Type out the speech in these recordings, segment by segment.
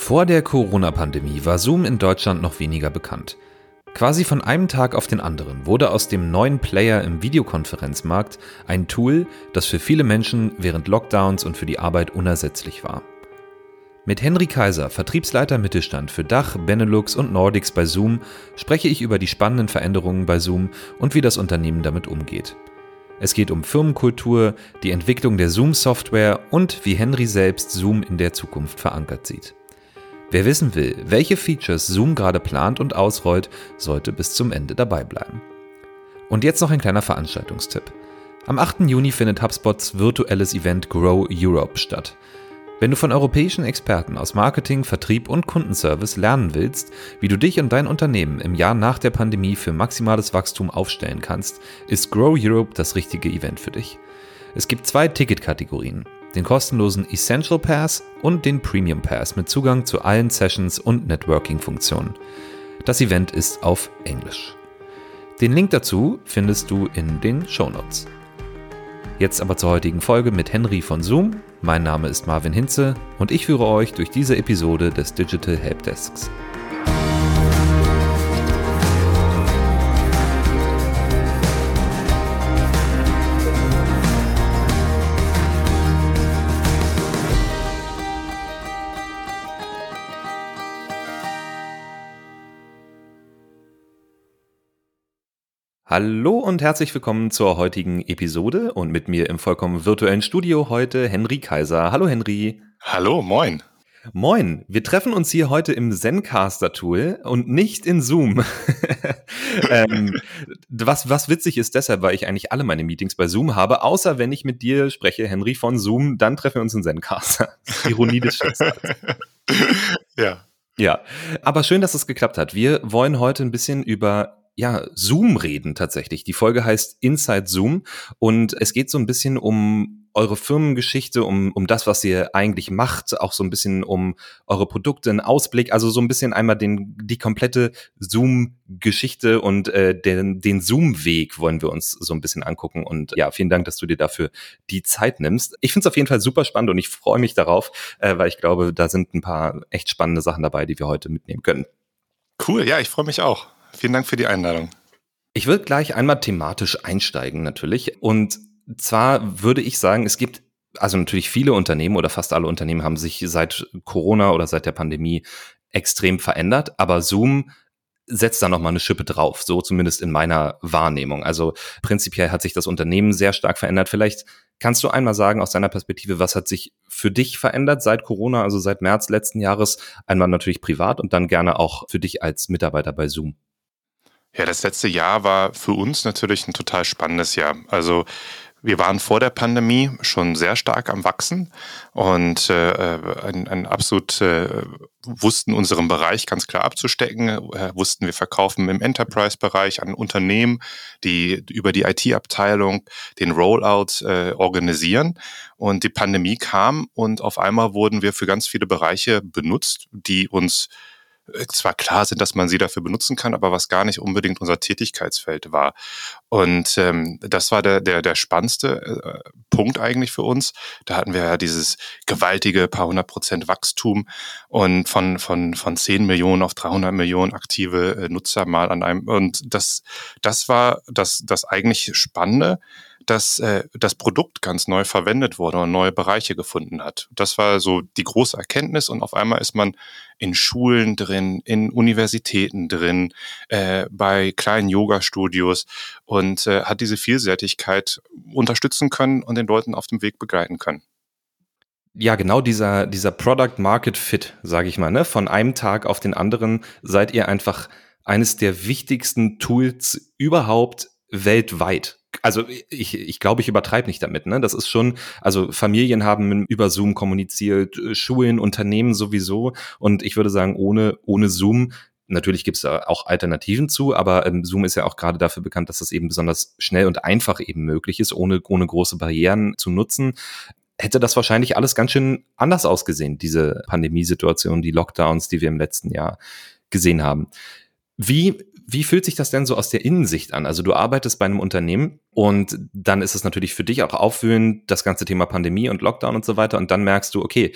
Vor der Corona-Pandemie war Zoom in Deutschland noch weniger bekannt. Quasi von einem Tag auf den anderen wurde aus dem neuen Player im Videokonferenzmarkt ein Tool, das für viele Menschen während Lockdowns und für die Arbeit unersetzlich war. Mit Henry Kaiser, Vertriebsleiter Mittelstand für Dach, Benelux und Nordics bei Zoom, spreche ich über die spannenden Veränderungen bei Zoom und wie das Unternehmen damit umgeht. Es geht um Firmenkultur, die Entwicklung der Zoom-Software und wie Henry selbst Zoom in der Zukunft verankert sieht. Wer wissen will, welche Features Zoom gerade plant und ausrollt, sollte bis zum Ende dabei bleiben. Und jetzt noch ein kleiner Veranstaltungstipp. Am 8. Juni findet HubSpots virtuelles Event Grow Europe statt. Wenn du von europäischen Experten aus Marketing, Vertrieb und Kundenservice lernen willst, wie du dich und dein Unternehmen im Jahr nach der Pandemie für maximales Wachstum aufstellen kannst, ist Grow Europe das richtige Event für dich. Es gibt zwei Ticketkategorien den kostenlosen Essential Pass und den Premium Pass mit Zugang zu allen Sessions und Networking-Funktionen. Das Event ist auf Englisch. Den Link dazu findest du in den Show Notes. Jetzt aber zur heutigen Folge mit Henry von Zoom. Mein Name ist Marvin Hinze und ich führe euch durch diese Episode des Digital Helpdesks. Hallo und herzlich willkommen zur heutigen Episode und mit mir im vollkommen virtuellen Studio heute Henry Kaiser. Hallo Henry. Hallo, moin. Moin, wir treffen uns hier heute im Zencaster-Tool und nicht in Zoom. ähm, was, was witzig ist deshalb, weil ich eigentlich alle meine Meetings bei Zoom habe, außer wenn ich mit dir spreche, Henry von Zoom, dann treffen wir uns in Zencaster. Ironie des Schicksals. ja. Ja, aber schön, dass es geklappt hat. Wir wollen heute ein bisschen über ja, Zoom reden tatsächlich. Die Folge heißt Inside Zoom und es geht so ein bisschen um eure Firmengeschichte, um, um das, was ihr eigentlich macht, auch so ein bisschen um eure Produkte, einen Ausblick, also so ein bisschen einmal den, die komplette Zoom-Geschichte und äh, den, den Zoom-Weg wollen wir uns so ein bisschen angucken. Und ja, vielen Dank, dass du dir dafür die Zeit nimmst. Ich finde es auf jeden Fall super spannend und ich freue mich darauf, äh, weil ich glaube, da sind ein paar echt spannende Sachen dabei, die wir heute mitnehmen können. Cool, ja, ich freue mich auch. Vielen Dank für die Einladung. Ich würde gleich einmal thematisch einsteigen natürlich. Und zwar würde ich sagen, es gibt also natürlich viele Unternehmen oder fast alle Unternehmen haben sich seit Corona oder seit der Pandemie extrem verändert, aber Zoom setzt da nochmal eine Schippe drauf, so zumindest in meiner Wahrnehmung. Also prinzipiell hat sich das Unternehmen sehr stark verändert. Vielleicht kannst du einmal sagen aus deiner Perspektive, was hat sich für dich verändert seit Corona, also seit März letzten Jahres, einmal natürlich privat und dann gerne auch für dich als Mitarbeiter bei Zoom. Ja, das letzte Jahr war für uns natürlich ein total spannendes Jahr. Also wir waren vor der Pandemie schon sehr stark am Wachsen und äh, ein, ein absolut äh, wussten unseren Bereich ganz klar abzustecken, äh, wussten wir verkaufen im Enterprise-Bereich an Unternehmen, die über die IT-Abteilung den Rollout äh, organisieren. Und die Pandemie kam und auf einmal wurden wir für ganz viele Bereiche benutzt, die uns zwar klar sind, dass man sie dafür benutzen kann, aber was gar nicht unbedingt unser Tätigkeitsfeld war. Und ähm, das war der, der, der spannendste äh, Punkt eigentlich für uns. Da hatten wir ja dieses gewaltige paar hundert Prozent Wachstum und von, von, von 10 Millionen auf 300 Millionen aktive äh, Nutzer mal an einem. Und das, das war das, das eigentlich Spannende dass äh, das Produkt ganz neu verwendet wurde und neue Bereiche gefunden hat. Das war so die große Erkenntnis und auf einmal ist man in Schulen drin, in Universitäten drin, äh, bei kleinen Yoga-Studios und äh, hat diese Vielseitigkeit unterstützen können und den Leuten auf dem Weg begleiten können. Ja, genau dieser, dieser Product Market Fit, sage ich mal, ne? Von einem Tag auf den anderen seid ihr einfach eines der wichtigsten Tools überhaupt weltweit also ich, ich glaube, ich übertreibe nicht damit. Ne? Das ist schon, also Familien haben über Zoom kommuniziert, äh, Schulen, Unternehmen sowieso. Und ich würde sagen, ohne, ohne Zoom Natürlich gibt es da auch Alternativen zu, aber ähm, Zoom ist ja auch gerade dafür bekannt, dass das eben besonders schnell und einfach eben möglich ist, ohne, ohne große Barrieren zu nutzen. Hätte das wahrscheinlich alles ganz schön anders ausgesehen, diese Pandemiesituation, die Lockdowns, die wir im letzten Jahr gesehen haben. Wie wie fühlt sich das denn so aus der Innensicht an? Also du arbeitest bei einem Unternehmen und dann ist es natürlich für dich auch aufwühlend, das ganze Thema Pandemie und Lockdown und so weiter. Und dann merkst du, okay,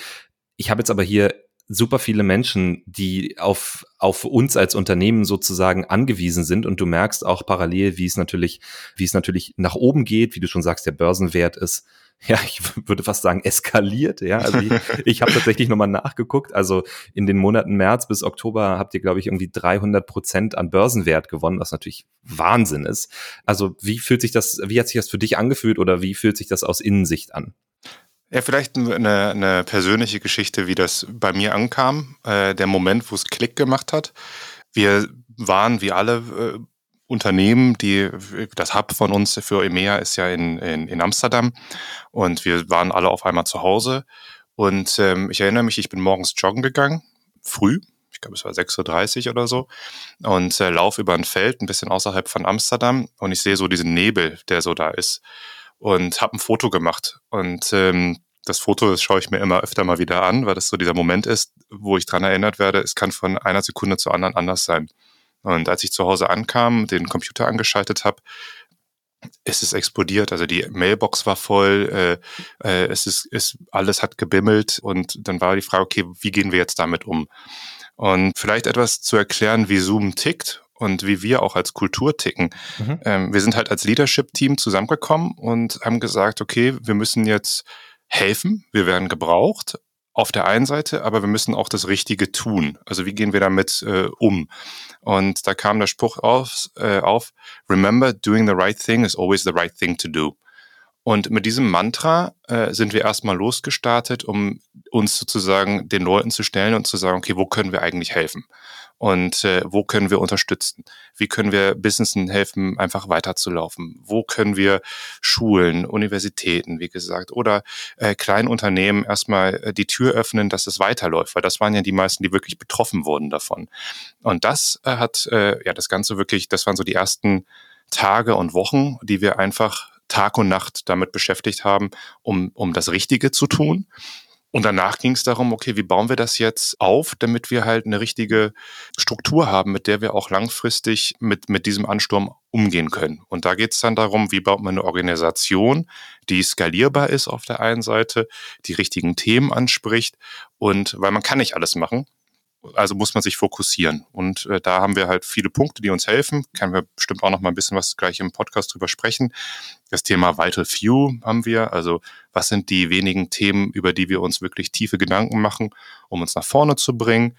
ich habe jetzt aber hier super viele Menschen, die auf, auf uns als Unternehmen sozusagen angewiesen sind und du merkst auch parallel, wie es natürlich, wie es natürlich nach oben geht, wie du schon sagst, der Börsenwert ist ja, ich würde fast sagen, eskaliert. Ja, also ich, ich habe tatsächlich nochmal nachgeguckt. Also in den Monaten März bis Oktober habt ihr, glaube ich, irgendwie 300 Prozent an Börsenwert gewonnen, was natürlich Wahnsinn ist. Also wie fühlt sich das, wie hat sich das für dich angefühlt oder wie fühlt sich das aus Innensicht an? Ja, vielleicht eine, eine persönliche Geschichte, wie das bei mir ankam. Äh, der Moment, wo es Klick gemacht hat. Wir waren wie alle äh, Unternehmen, die das Hub von uns für EMEA ist ja in, in, in Amsterdam und wir waren alle auf einmal zu Hause. Und ähm, ich erinnere mich, ich bin morgens joggen gegangen, früh, ich glaube es war 6.30 Uhr oder so, und äh, laufe über ein Feld ein bisschen außerhalb von Amsterdam und ich sehe so diesen Nebel, der so da ist und habe ein Foto gemacht. Und ähm, das Foto, das schaue ich mir immer öfter mal wieder an, weil das so dieser Moment ist, wo ich dran erinnert werde, es kann von einer Sekunde zur anderen anders sein. Und als ich zu Hause ankam, den Computer angeschaltet habe, ist es explodiert. Also die Mailbox war voll, äh, äh, es ist, es, alles hat gebimmelt und dann war die Frage, okay, wie gehen wir jetzt damit um? Und vielleicht etwas zu erklären, wie Zoom tickt und wie wir auch als Kultur ticken. Mhm. Ähm, wir sind halt als Leadership-Team zusammengekommen und haben gesagt, okay, wir müssen jetzt helfen, wir werden gebraucht, auf der einen Seite, aber wir müssen auch das Richtige tun. Also wie gehen wir damit äh, um? Und da kam der Spruch auf, äh, auf, Remember, doing the right thing is always the right thing to do. Und mit diesem Mantra äh, sind wir erstmal losgestartet, um uns sozusagen den Leuten zu stellen und zu sagen, okay, wo können wir eigentlich helfen? Und äh, wo können wir unterstützen? Wie können wir Businessen helfen, einfach weiterzulaufen? Wo können wir Schulen, Universitäten, wie gesagt, oder äh, kleinen Unternehmen erstmal äh, die Tür öffnen, dass es weiterläuft? Weil das waren ja die meisten, die wirklich betroffen wurden davon. Und das äh, hat äh, ja das Ganze wirklich, das waren so die ersten Tage und Wochen, die wir einfach Tag und Nacht damit beschäftigt haben, um, um das Richtige zu tun. Und danach ging es darum, okay, wie bauen wir das jetzt auf, damit wir halt eine richtige Struktur haben, mit der wir auch langfristig mit, mit diesem Ansturm umgehen können. Und da geht es dann darum, wie baut man eine Organisation, die skalierbar ist auf der einen Seite, die richtigen Themen anspricht und weil man kann nicht alles machen also muss man sich fokussieren. Und äh, da haben wir halt viele Punkte, die uns helfen. Können wir bestimmt auch noch mal ein bisschen was gleich im Podcast drüber sprechen. Das Thema Vital Few haben wir. Also was sind die wenigen Themen, über die wir uns wirklich tiefe Gedanken machen, um uns nach vorne zu bringen?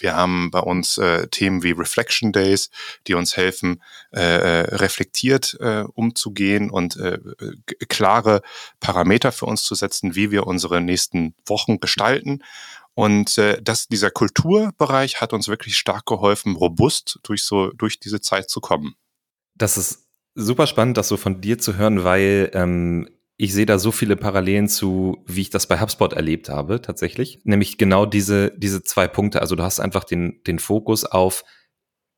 Wir haben bei uns äh, Themen wie Reflection Days, die uns helfen, äh, äh reflektiert äh, umzugehen und äh, klare Parameter für uns zu setzen, wie wir unsere nächsten Wochen gestalten. Und äh, das, dieser Kulturbereich hat uns wirklich stark geholfen, robust durch so durch diese Zeit zu kommen. Das ist super spannend, das so von dir zu hören, weil ähm, ich sehe da so viele Parallelen zu, wie ich das bei HubSpot erlebt habe, tatsächlich. Nämlich genau diese, diese zwei Punkte. Also du hast einfach den, den Fokus auf,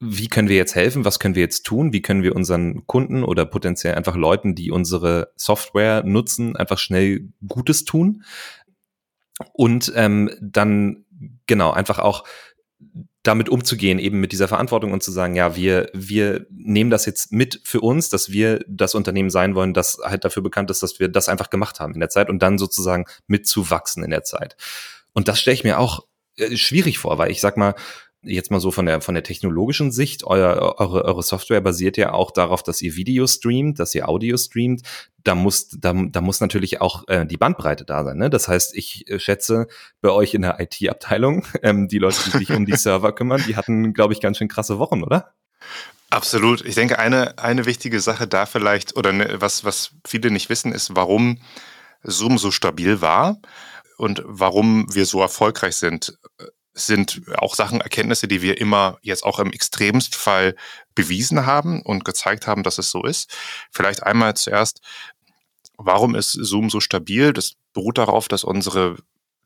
wie können wir jetzt helfen, was können wir jetzt tun, wie können wir unseren Kunden oder potenziell einfach Leuten, die unsere Software nutzen, einfach schnell Gutes tun. Und ähm, dann genau einfach auch damit umzugehen, eben mit dieser Verantwortung und zu sagen, ja, wir, wir nehmen das jetzt mit für uns, dass wir das Unternehmen sein wollen, das halt dafür bekannt ist, dass wir das einfach gemacht haben in der Zeit und dann sozusagen mitzuwachsen in der Zeit. Und das stelle ich mir auch äh, schwierig vor, weil ich sag mal, jetzt mal so von der, von der technologischen Sicht, euer, eure, eure Software basiert ja auch darauf, dass ihr Video streamt, dass ihr Audio streamt. Da muss, da, da muss natürlich auch äh, die Bandbreite da sein. Ne? Das heißt, ich äh, schätze, bei euch in der IT-Abteilung, ähm, die Leute, die sich um die Server kümmern, die hatten, glaube ich, ganz schön krasse Wochen, oder? Absolut. Ich denke, eine, eine wichtige Sache da vielleicht, oder ne, was, was viele nicht wissen, ist, warum Zoom so stabil war und warum wir so erfolgreich sind sind auch Sachen, Erkenntnisse, die wir immer jetzt auch im Extremstfall bewiesen haben und gezeigt haben, dass es so ist. Vielleicht einmal zuerst, warum ist Zoom so stabil? Das beruht darauf, dass unsere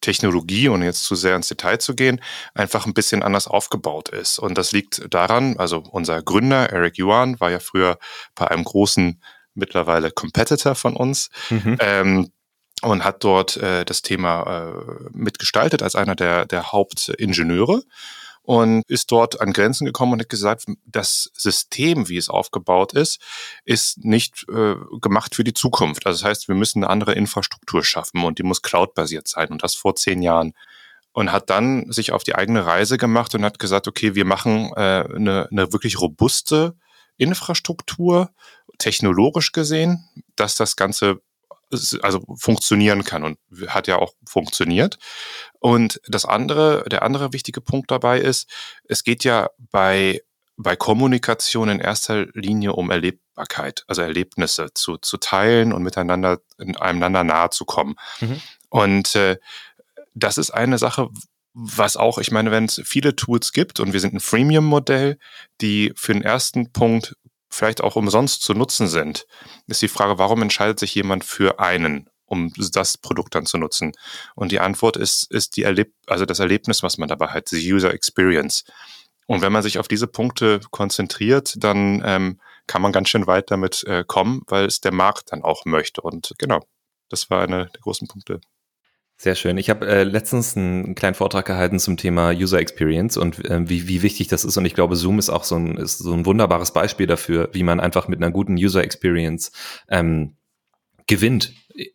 Technologie, ohne jetzt zu sehr ins Detail zu gehen, einfach ein bisschen anders aufgebaut ist. Und das liegt daran, also unser Gründer Eric Yuan war ja früher bei einem großen, mittlerweile Competitor von uns. Mhm. Ähm, und hat dort äh, das Thema äh, mitgestaltet als einer der, der Hauptingenieure und ist dort an Grenzen gekommen und hat gesagt, das System, wie es aufgebaut ist, ist nicht äh, gemacht für die Zukunft. Also das heißt, wir müssen eine andere Infrastruktur schaffen und die muss cloud-basiert sein und das vor zehn Jahren. und hat dann sich auf die eigene Reise gemacht und hat gesagt, okay, wir machen äh, eine, eine wirklich robuste Infrastruktur, technologisch gesehen, dass das Ganze also funktionieren kann und hat ja auch funktioniert. Und das andere, der andere wichtige Punkt dabei ist, es geht ja bei, bei Kommunikation in erster Linie um Erlebbarkeit, also Erlebnisse zu, zu teilen und miteinander, einander nahe zu kommen. Mhm. Und äh, das ist eine Sache, was auch, ich meine, wenn es viele Tools gibt und wir sind ein Freemium-Modell, die für den ersten Punkt vielleicht auch umsonst zu nutzen sind, ist die Frage, warum entscheidet sich jemand für einen, um das Produkt dann zu nutzen? Und die Antwort ist, ist die Erleb also das Erlebnis, was man dabei hat, die User Experience. Und wenn man sich auf diese Punkte konzentriert, dann ähm, kann man ganz schön weit damit äh, kommen, weil es der Markt dann auch möchte. Und genau, das war einer der großen Punkte. Sehr schön. Ich habe äh, letztens einen kleinen Vortrag gehalten zum Thema User Experience und äh, wie, wie wichtig das ist. Und ich glaube, Zoom ist auch so ein, ist so ein wunderbares Beispiel dafür, wie man einfach mit einer guten User Experience ähm, gewinnt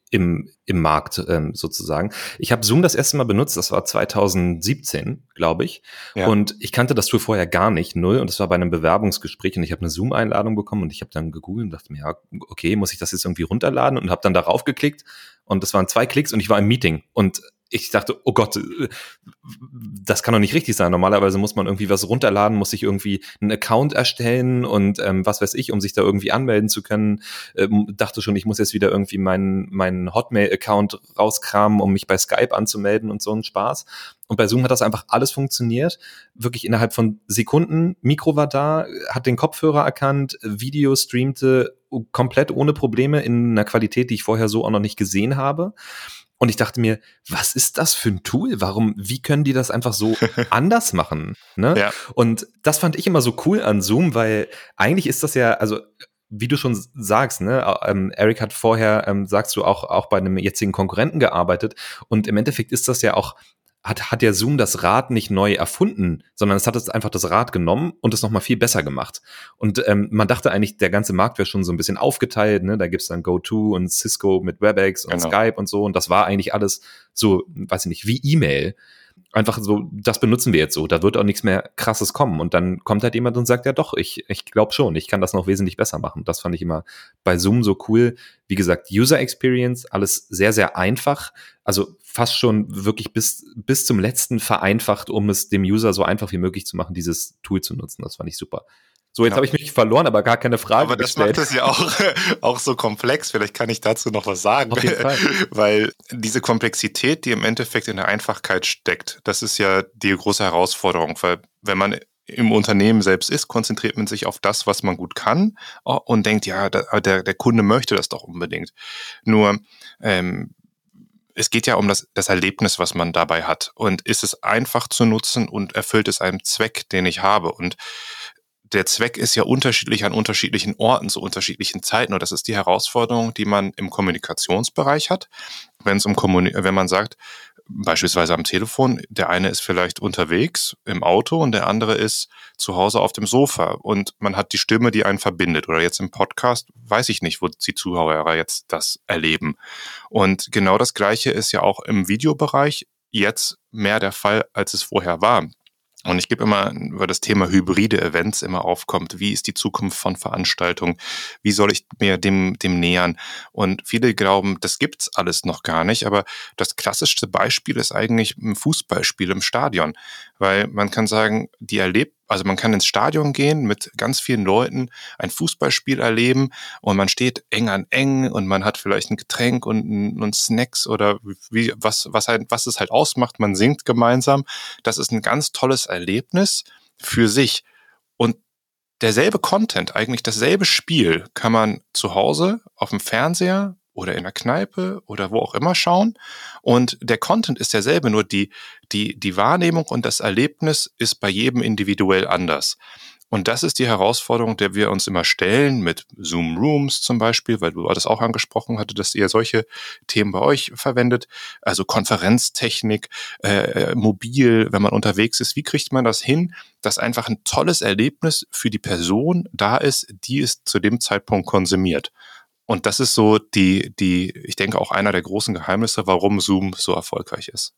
im, im Markt ähm, sozusagen. Ich habe Zoom das erste Mal benutzt, das war 2017, glaube ich. Ja. Und ich kannte das Tool vorher gar nicht, null. Und das war bei einem Bewerbungsgespräch und ich habe eine Zoom-Einladung bekommen und ich habe dann gegoogelt und dachte mir, ja, okay, muss ich das jetzt irgendwie runterladen? Und habe dann darauf geklickt und das waren zwei Klicks und ich war im Meeting. Und ich dachte, oh Gott, das kann doch nicht richtig sein. Normalerweise muss man irgendwie was runterladen, muss sich irgendwie einen Account erstellen und ähm, was weiß ich, um sich da irgendwie anmelden zu können. Ähm, dachte schon, ich muss jetzt wieder irgendwie meinen meinen Hotmail-Account rauskramen, um mich bei Skype anzumelden und so ein Spaß. Und bei Zoom hat das einfach alles funktioniert. Wirklich innerhalb von Sekunden. Mikro war da, hat den Kopfhörer erkannt, Video streamte komplett ohne Probleme in einer Qualität, die ich vorher so auch noch nicht gesehen habe. Und ich dachte mir, was ist das für ein Tool? Warum, wie können die das einfach so anders machen? Ne? Ja. Und das fand ich immer so cool an Zoom, weil eigentlich ist das ja, also wie du schon sagst, ne, ähm, Eric hat vorher, ähm, sagst du, auch, auch bei einem jetzigen Konkurrenten gearbeitet. Und im Endeffekt ist das ja auch hat, hat der Zoom das Rad nicht neu erfunden, sondern es hat es einfach das Rad genommen und es nochmal viel besser gemacht. Und ähm, man dachte eigentlich, der ganze Markt wäre schon so ein bisschen aufgeteilt, ne? Da gibt's dann GoTo und Cisco mit WebEx und genau. Skype und so. Und das war eigentlich alles so, weiß ich nicht, wie E-Mail einfach so, das benutzen wir jetzt so, da wird auch nichts mehr krasses kommen. Und dann kommt halt jemand und sagt, ja doch, ich, ich glaube schon, ich kann das noch wesentlich besser machen. Das fand ich immer bei Zoom so cool. Wie gesagt, User Experience, alles sehr, sehr einfach. Also fast schon wirklich bis, bis zum letzten vereinfacht, um es dem User so einfach wie möglich zu machen, dieses Tool zu nutzen. Das fand ich super. So, jetzt genau. habe ich mich verloren, aber gar keine Frage. Aber das gestellt. macht es ja auch, auch so komplex. Vielleicht kann ich dazu noch was sagen. Weil diese Komplexität, die im Endeffekt in der Einfachkeit steckt, das ist ja die große Herausforderung. Weil wenn man im Unternehmen selbst ist, konzentriert man sich auf das, was man gut kann und denkt, ja, der, der Kunde möchte das doch unbedingt. Nur ähm, es geht ja um das, das Erlebnis, was man dabei hat. Und ist es einfach zu nutzen und erfüllt es einen Zweck, den ich habe? Und der Zweck ist ja unterschiedlich an unterschiedlichen Orten zu unterschiedlichen Zeiten. Und das ist die Herausforderung, die man im Kommunikationsbereich hat. Wenn es um Kommuni wenn man sagt, beispielsweise am Telefon, der eine ist vielleicht unterwegs im Auto und der andere ist zu Hause auf dem Sofa und man hat die Stimme, die einen verbindet. Oder jetzt im Podcast weiß ich nicht, wo die Zuhörer jetzt das erleben. Und genau das Gleiche ist ja auch im Videobereich jetzt mehr der Fall, als es vorher war. Und ich gebe immer, über das Thema hybride Events immer aufkommt, wie ist die Zukunft von Veranstaltungen, wie soll ich mir dem, dem nähern? Und viele glauben, das gibt's alles noch gar nicht, aber das klassischste Beispiel ist eigentlich ein Fußballspiel im Stadion, weil man kann sagen, die erlebt also man kann ins Stadion gehen mit ganz vielen Leuten, ein Fußballspiel erleben und man steht eng an eng und man hat vielleicht ein Getränk und, und Snacks oder wie, was, was, halt, was es halt ausmacht. Man singt gemeinsam. Das ist ein ganz tolles Erlebnis für sich. Und derselbe Content, eigentlich dasselbe Spiel, kann man zu Hause auf dem Fernseher oder in der Kneipe oder wo auch immer schauen. Und der Content ist derselbe, nur die, die, die Wahrnehmung und das Erlebnis ist bei jedem individuell anders. Und das ist die Herausforderung, der wir uns immer stellen mit Zoom Rooms zum Beispiel, weil du das auch angesprochen hatte, dass ihr solche Themen bei euch verwendet. Also Konferenztechnik, äh, mobil, wenn man unterwegs ist. Wie kriegt man das hin, dass einfach ein tolles Erlebnis für die Person da ist, die es zu dem Zeitpunkt konsumiert? Und das ist so die, die, ich denke auch einer der großen Geheimnisse, warum Zoom so erfolgreich ist.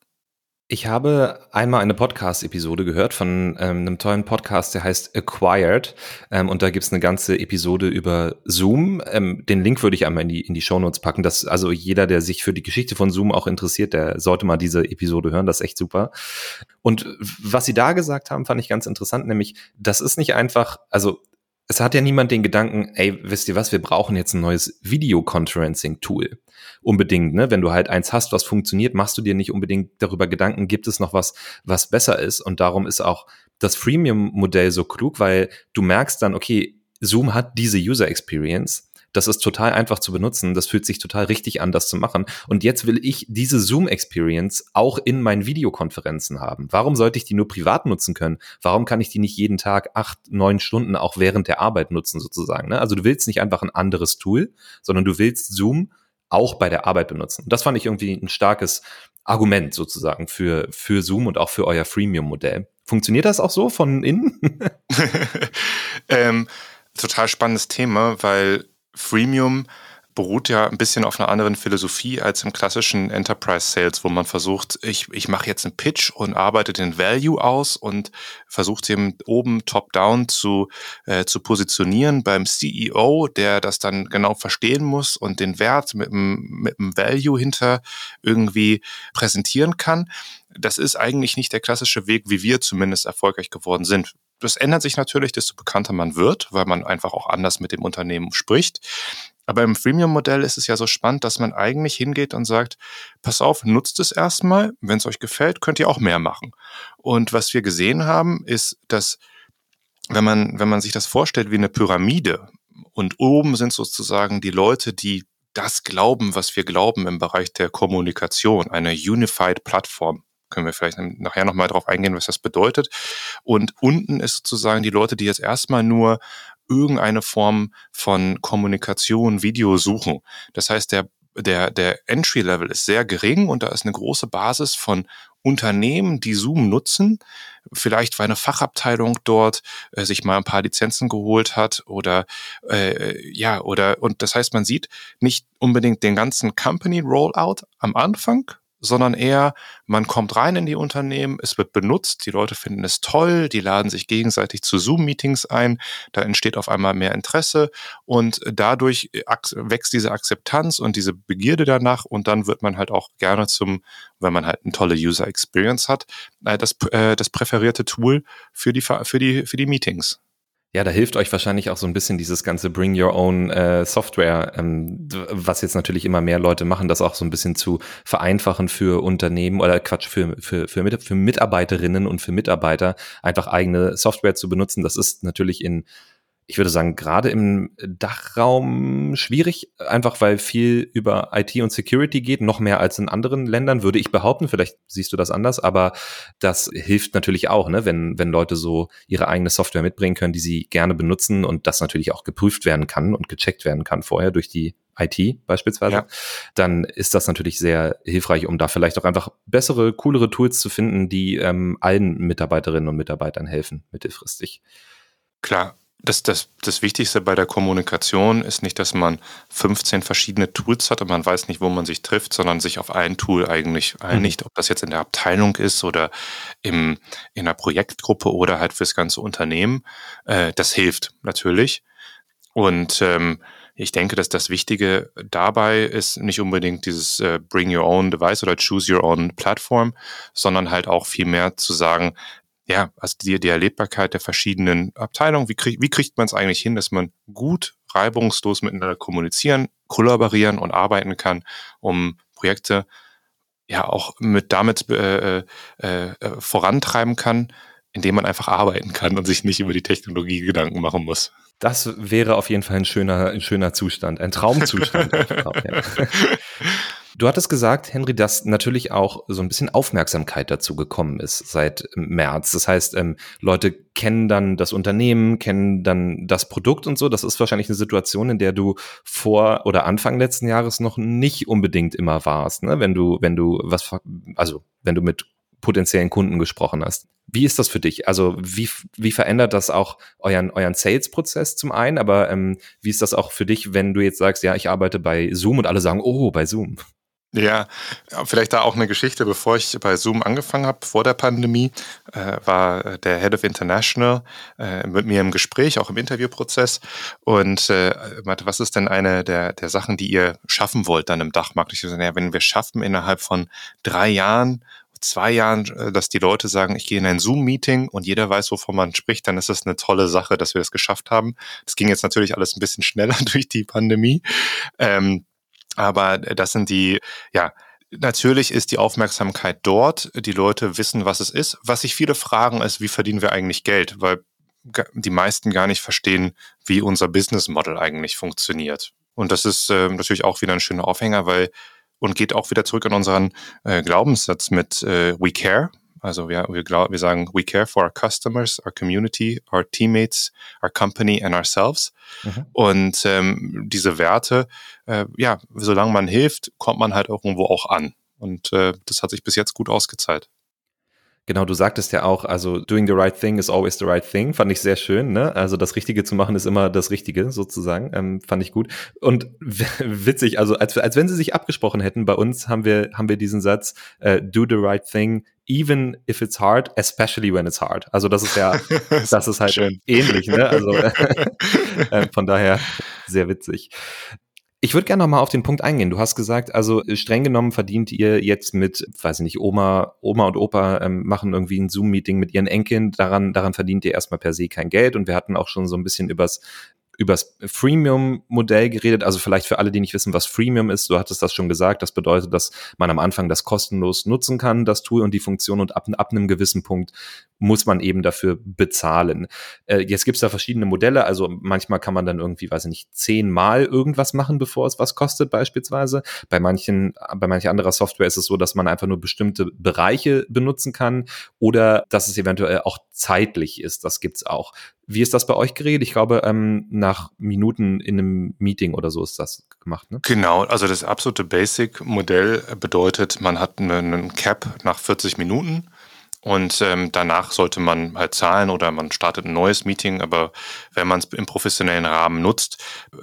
Ich habe einmal eine Podcast-Episode gehört von ähm, einem tollen Podcast, der heißt Acquired. Ähm, und da gibt's eine ganze Episode über Zoom. Ähm, den Link würde ich einmal in die, in die Shownotes packen. Das, also jeder, der sich für die Geschichte von Zoom auch interessiert, der sollte mal diese Episode hören. Das ist echt super. Und was sie da gesagt haben, fand ich ganz interessant, nämlich, das ist nicht einfach, also es hat ja niemand den Gedanken, ey, wisst ihr was, wir brauchen jetzt ein neues Videoconferencing-Tool. Unbedingt, ne? Wenn du halt eins hast, was funktioniert, machst du dir nicht unbedingt darüber Gedanken, gibt es noch was, was besser ist. Und darum ist auch das Freemium-Modell so klug, weil du merkst dann, okay, Zoom hat diese User Experience das ist total einfach zu benutzen. Das fühlt sich total richtig an, das zu machen. Und jetzt will ich diese Zoom-Experience auch in meinen Videokonferenzen haben. Warum sollte ich die nur privat nutzen können? Warum kann ich die nicht jeden Tag acht, neun Stunden auch während der Arbeit nutzen sozusagen? Ne? Also du willst nicht einfach ein anderes Tool, sondern du willst Zoom auch bei der Arbeit benutzen. Das fand ich irgendwie ein starkes Argument sozusagen für, für Zoom und auch für euer Freemium-Modell. Funktioniert das auch so von innen? ähm, total spannendes Thema, weil Freemium beruht ja ein bisschen auf einer anderen Philosophie als im klassischen Enterprise Sales, wo man versucht, ich, ich mache jetzt einen Pitch und arbeite den Value aus und versucht eben oben top-down zu, äh, zu positionieren beim CEO, der das dann genau verstehen muss und den Wert mit dem, mit dem Value hinter irgendwie präsentieren kann. Das ist eigentlich nicht der klassische Weg, wie wir zumindest erfolgreich geworden sind. Das ändert sich natürlich, desto bekannter man wird, weil man einfach auch anders mit dem Unternehmen spricht. Aber im Freemium-Modell ist es ja so spannend, dass man eigentlich hingeht und sagt, pass auf, nutzt es erstmal. Wenn es euch gefällt, könnt ihr auch mehr machen. Und was wir gesehen haben, ist, dass wenn man, wenn man sich das vorstellt wie eine Pyramide und oben sind sozusagen die Leute, die das glauben, was wir glauben im Bereich der Kommunikation, eine Unified Plattform können wir vielleicht nachher nochmal drauf eingehen, was das bedeutet. Und unten ist sozusagen die Leute, die jetzt erstmal nur irgendeine Form von Kommunikation, Video suchen. Das heißt, der der, der Entry-Level ist sehr gering und da ist eine große Basis von Unternehmen, die Zoom nutzen, vielleicht weil eine Fachabteilung dort äh, sich mal ein paar Lizenzen geholt hat oder äh, ja oder und das heißt, man sieht nicht unbedingt den ganzen Company Rollout am Anfang, sondern eher, man kommt rein in die Unternehmen, es wird benutzt, die Leute finden es toll, die laden sich gegenseitig zu Zoom-Meetings ein, da entsteht auf einmal mehr Interesse und dadurch wächst diese Akzeptanz und diese Begierde danach und dann wird man halt auch gerne zum, wenn man halt eine tolle User Experience hat, äh, das, äh, das präferierte Tool für die, für die, für die Meetings. Ja, da hilft euch wahrscheinlich auch so ein bisschen dieses ganze Bring Your Own äh, Software, ähm, was jetzt natürlich immer mehr Leute machen, das auch so ein bisschen zu vereinfachen für Unternehmen oder Quatsch, für, für, für, für Mitarbeiterinnen und für Mitarbeiter, einfach eigene Software zu benutzen. Das ist natürlich in ich würde sagen, gerade im Dachraum schwierig, einfach weil viel über IT und Security geht, noch mehr als in anderen Ländern, würde ich behaupten. Vielleicht siehst du das anders, aber das hilft natürlich auch, ne? wenn, wenn Leute so ihre eigene Software mitbringen können, die sie gerne benutzen und das natürlich auch geprüft werden kann und gecheckt werden kann vorher durch die IT beispielsweise, ja. dann ist das natürlich sehr hilfreich, um da vielleicht auch einfach bessere, coolere Tools zu finden, die ähm, allen Mitarbeiterinnen und Mitarbeitern helfen, mittelfristig. Klar, das, das, das Wichtigste bei der Kommunikation ist nicht, dass man 15 verschiedene Tools hat und man weiß nicht, wo man sich trifft, sondern sich auf ein Tool eigentlich einigt, mhm. ob das jetzt in der Abteilung ist oder im, in einer Projektgruppe oder halt fürs ganze Unternehmen. Äh, das hilft natürlich. Und ähm, ich denke, dass das Wichtige dabei ist nicht unbedingt dieses äh, Bring Your Own Device oder Choose Your Own Platform, sondern halt auch viel mehr zu sagen, ja, also die, die Erlebbarkeit der verschiedenen Abteilungen, wie, krieg, wie kriegt man es eigentlich hin, dass man gut, reibungslos miteinander kommunizieren, kollaborieren und arbeiten kann, um Projekte ja auch mit damit äh, äh, äh, vorantreiben kann, indem man einfach arbeiten kann und sich nicht über die Technologie Gedanken machen muss. Das wäre auf jeden Fall ein schöner, ein schöner Zustand, ein Traumzustand. Du hattest gesagt, Henry, dass natürlich auch so ein bisschen Aufmerksamkeit dazu gekommen ist seit März. Das heißt, ähm, Leute kennen dann das Unternehmen, kennen dann das Produkt und so. Das ist wahrscheinlich eine Situation, in der du vor oder Anfang letzten Jahres noch nicht unbedingt immer warst, ne? wenn du, wenn du was, also wenn du mit potenziellen Kunden gesprochen hast. Wie ist das für dich? Also wie, wie verändert das auch euren, euren Sales-Prozess zum einen, aber ähm, wie ist das auch für dich, wenn du jetzt sagst, ja, ich arbeite bei Zoom und alle sagen, oh, bei Zoom? Ja, vielleicht da auch eine Geschichte, bevor ich bei Zoom angefangen habe, vor der Pandemie, äh, war der Head of International äh, mit mir im Gespräch, auch im Interviewprozess und äh, meinte, was ist denn eine der, der Sachen, die ihr schaffen wollt dann im Dachmarkt? Ich so, naja, wenn wir schaffen, innerhalb von drei Jahren zwei Jahren, äh, dass die Leute sagen, ich gehe in ein Zoom-Meeting und jeder weiß, wovon man spricht, dann ist das eine tolle Sache, dass wir das geschafft haben. Das ging jetzt natürlich alles ein bisschen schneller durch die Pandemie. Ähm, aber das sind die, ja, Natürlich ist die Aufmerksamkeit dort. Die Leute wissen, was es ist. Was sich viele fragen, ist, wie verdienen wir eigentlich Geld? Weil die meisten gar nicht verstehen, wie unser Business Model eigentlich funktioniert. Und das ist äh, natürlich auch wieder ein schöner Aufhänger, weil und geht auch wieder zurück an unseren äh, Glaubenssatz mit äh, We Care. Also wir, wir, glaub, wir sagen, we care for our customers, our community, our teammates, our company and ourselves. Mhm. Und ähm, diese Werte, äh, ja, solange man hilft, kommt man halt irgendwo auch an. Und äh, das hat sich bis jetzt gut ausgezahlt. Genau, du sagtest ja auch, also doing the right thing is always the right thing, fand ich sehr schön, ne? Also das Richtige zu machen ist immer das Richtige, sozusagen, ähm, fand ich gut. Und witzig, also als, als wenn sie sich abgesprochen hätten, bei uns haben wir, haben wir diesen Satz, äh, do the right thing, even if it's hard, especially when it's hard. Also das ist ja, das ist halt schön. ähnlich, ne? Also äh, von daher sehr witzig. Ich würde gerne nochmal auf den Punkt eingehen. Du hast gesagt, also streng genommen verdient ihr jetzt mit, weiß ich nicht, Oma, Oma und Opa ähm, machen irgendwie ein Zoom-Meeting mit ihren Enkeln. Daran, daran verdient ihr erstmal per se kein Geld. Und wir hatten auch schon so ein bisschen übers übers Freemium-Modell geredet. Also vielleicht für alle, die nicht wissen, was Freemium ist, du hattest das schon gesagt. Das bedeutet, dass man am Anfang das kostenlos nutzen kann, das Tool und die Funktion und ab, ab einem gewissen Punkt muss man eben dafür bezahlen. Äh, jetzt gibt es da verschiedene Modelle. Also manchmal kann man dann irgendwie, weiß ich nicht, zehnmal irgendwas machen, bevor es was kostet beispielsweise. Bei manchen, bei mancher anderer Software ist es so, dass man einfach nur bestimmte Bereiche benutzen kann oder dass es eventuell auch zeitlich ist. Das gibt's auch. Wie ist das bei euch geregelt? Ich glaube, ähm, nach Minuten in einem Meeting oder so ist das gemacht. Ne? Genau, also das absolute Basic-Modell bedeutet, man hat einen Cap nach 40 Minuten und ähm, danach sollte man halt zahlen oder man startet ein neues Meeting. Aber wenn man es im professionellen Rahmen nutzt, äh,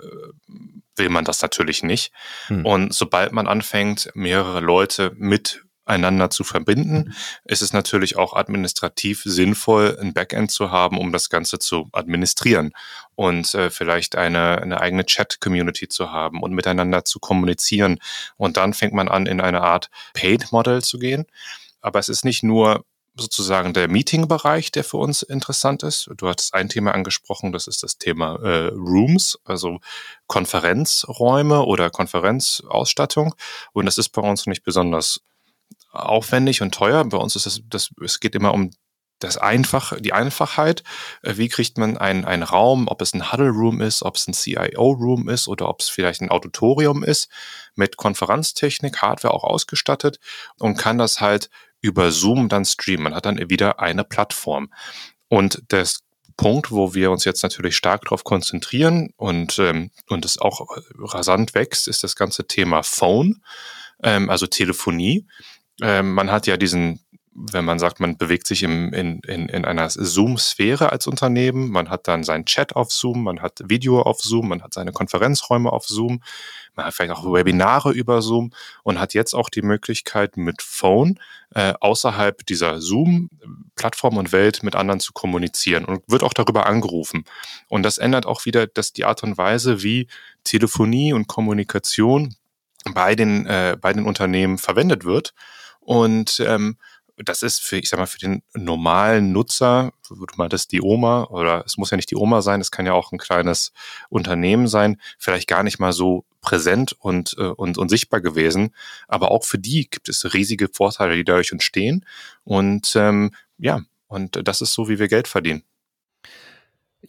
will man das natürlich nicht. Hm. Und sobald man anfängt, mehrere Leute mit einander zu verbinden, ist es natürlich auch administrativ sinnvoll, ein Backend zu haben, um das Ganze zu administrieren und äh, vielleicht eine, eine eigene Chat-Community zu haben und miteinander zu kommunizieren. Und dann fängt man an, in eine Art Paid-Model zu gehen. Aber es ist nicht nur sozusagen der Meeting-Bereich, der für uns interessant ist. Du hattest ein Thema angesprochen, das ist das Thema äh, Rooms, also Konferenzräume oder Konferenzausstattung. Und das ist bei uns nicht besonders aufwendig und teuer. Bei uns ist es, das, es geht immer um das Einfach, die Einfachheit. Äh, wie kriegt man einen, einen Raum, ob es ein Huddle Room ist, ob es ein CIO Room ist oder ob es vielleicht ein Auditorium ist, mit Konferenztechnik, Hardware auch ausgestattet und kann das halt über Zoom dann streamen. Man hat dann wieder eine Plattform. Und das Punkt, wo wir uns jetzt natürlich stark darauf konzentrieren und, ähm, und es auch rasant wächst, ist das ganze Thema Phone, ähm, also Telefonie. Ähm, man hat ja diesen, wenn man sagt, man bewegt sich im, in, in, in einer Zoom-Sphäre als Unternehmen, man hat dann seinen Chat auf Zoom, man hat Video auf Zoom, man hat seine Konferenzräume auf Zoom, man hat vielleicht auch Webinare über Zoom und hat jetzt auch die Möglichkeit mit Phone äh, außerhalb dieser Zoom-Plattform und Welt mit anderen zu kommunizieren und wird auch darüber angerufen. Und das ändert auch wieder dass die Art und Weise, wie Telefonie und Kommunikation bei den, äh, bei den Unternehmen verwendet wird. Und ähm, das ist für, ich sag mal, für den normalen Nutzer, du meintest die Oma, oder es muss ja nicht die Oma sein, es kann ja auch ein kleines Unternehmen sein, vielleicht gar nicht mal so präsent und, äh, und, und sichtbar gewesen. Aber auch für die gibt es riesige Vorteile, die dadurch entstehen. Und ähm, ja, und das ist so, wie wir Geld verdienen.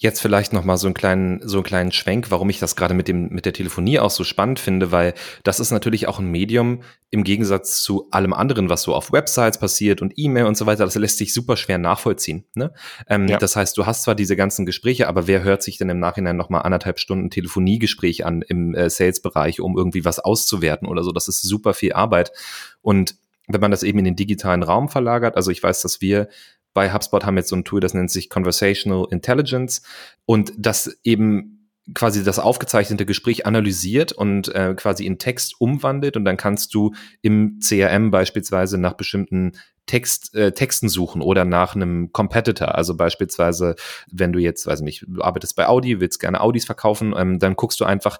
Jetzt vielleicht noch mal so einen kleinen so einen kleinen Schwenk, warum ich das gerade mit dem mit der Telefonie auch so spannend finde, weil das ist natürlich auch ein Medium im Gegensatz zu allem anderen, was so auf Websites passiert und E-Mail und so weiter. Das lässt sich super schwer nachvollziehen. Ne? Ähm, ja. Das heißt, du hast zwar diese ganzen Gespräche, aber wer hört sich denn im Nachhinein noch mal anderthalb Stunden Telefoniegespräch an im äh, Sales-Bereich, um irgendwie was auszuwerten oder so? Das ist super viel Arbeit und wenn man das eben in den digitalen Raum verlagert, also ich weiß, dass wir bei HubSpot haben jetzt so ein Tool, das nennt sich Conversational Intelligence und das eben quasi das aufgezeichnete Gespräch analysiert und äh, quasi in Text umwandelt und dann kannst du im CRM beispielsweise nach bestimmten Text, äh, Texten suchen oder nach einem Competitor. Also beispielsweise, wenn du jetzt, weiß nicht, du arbeitest bei Audi, willst gerne Audis verkaufen, ähm, dann guckst du einfach,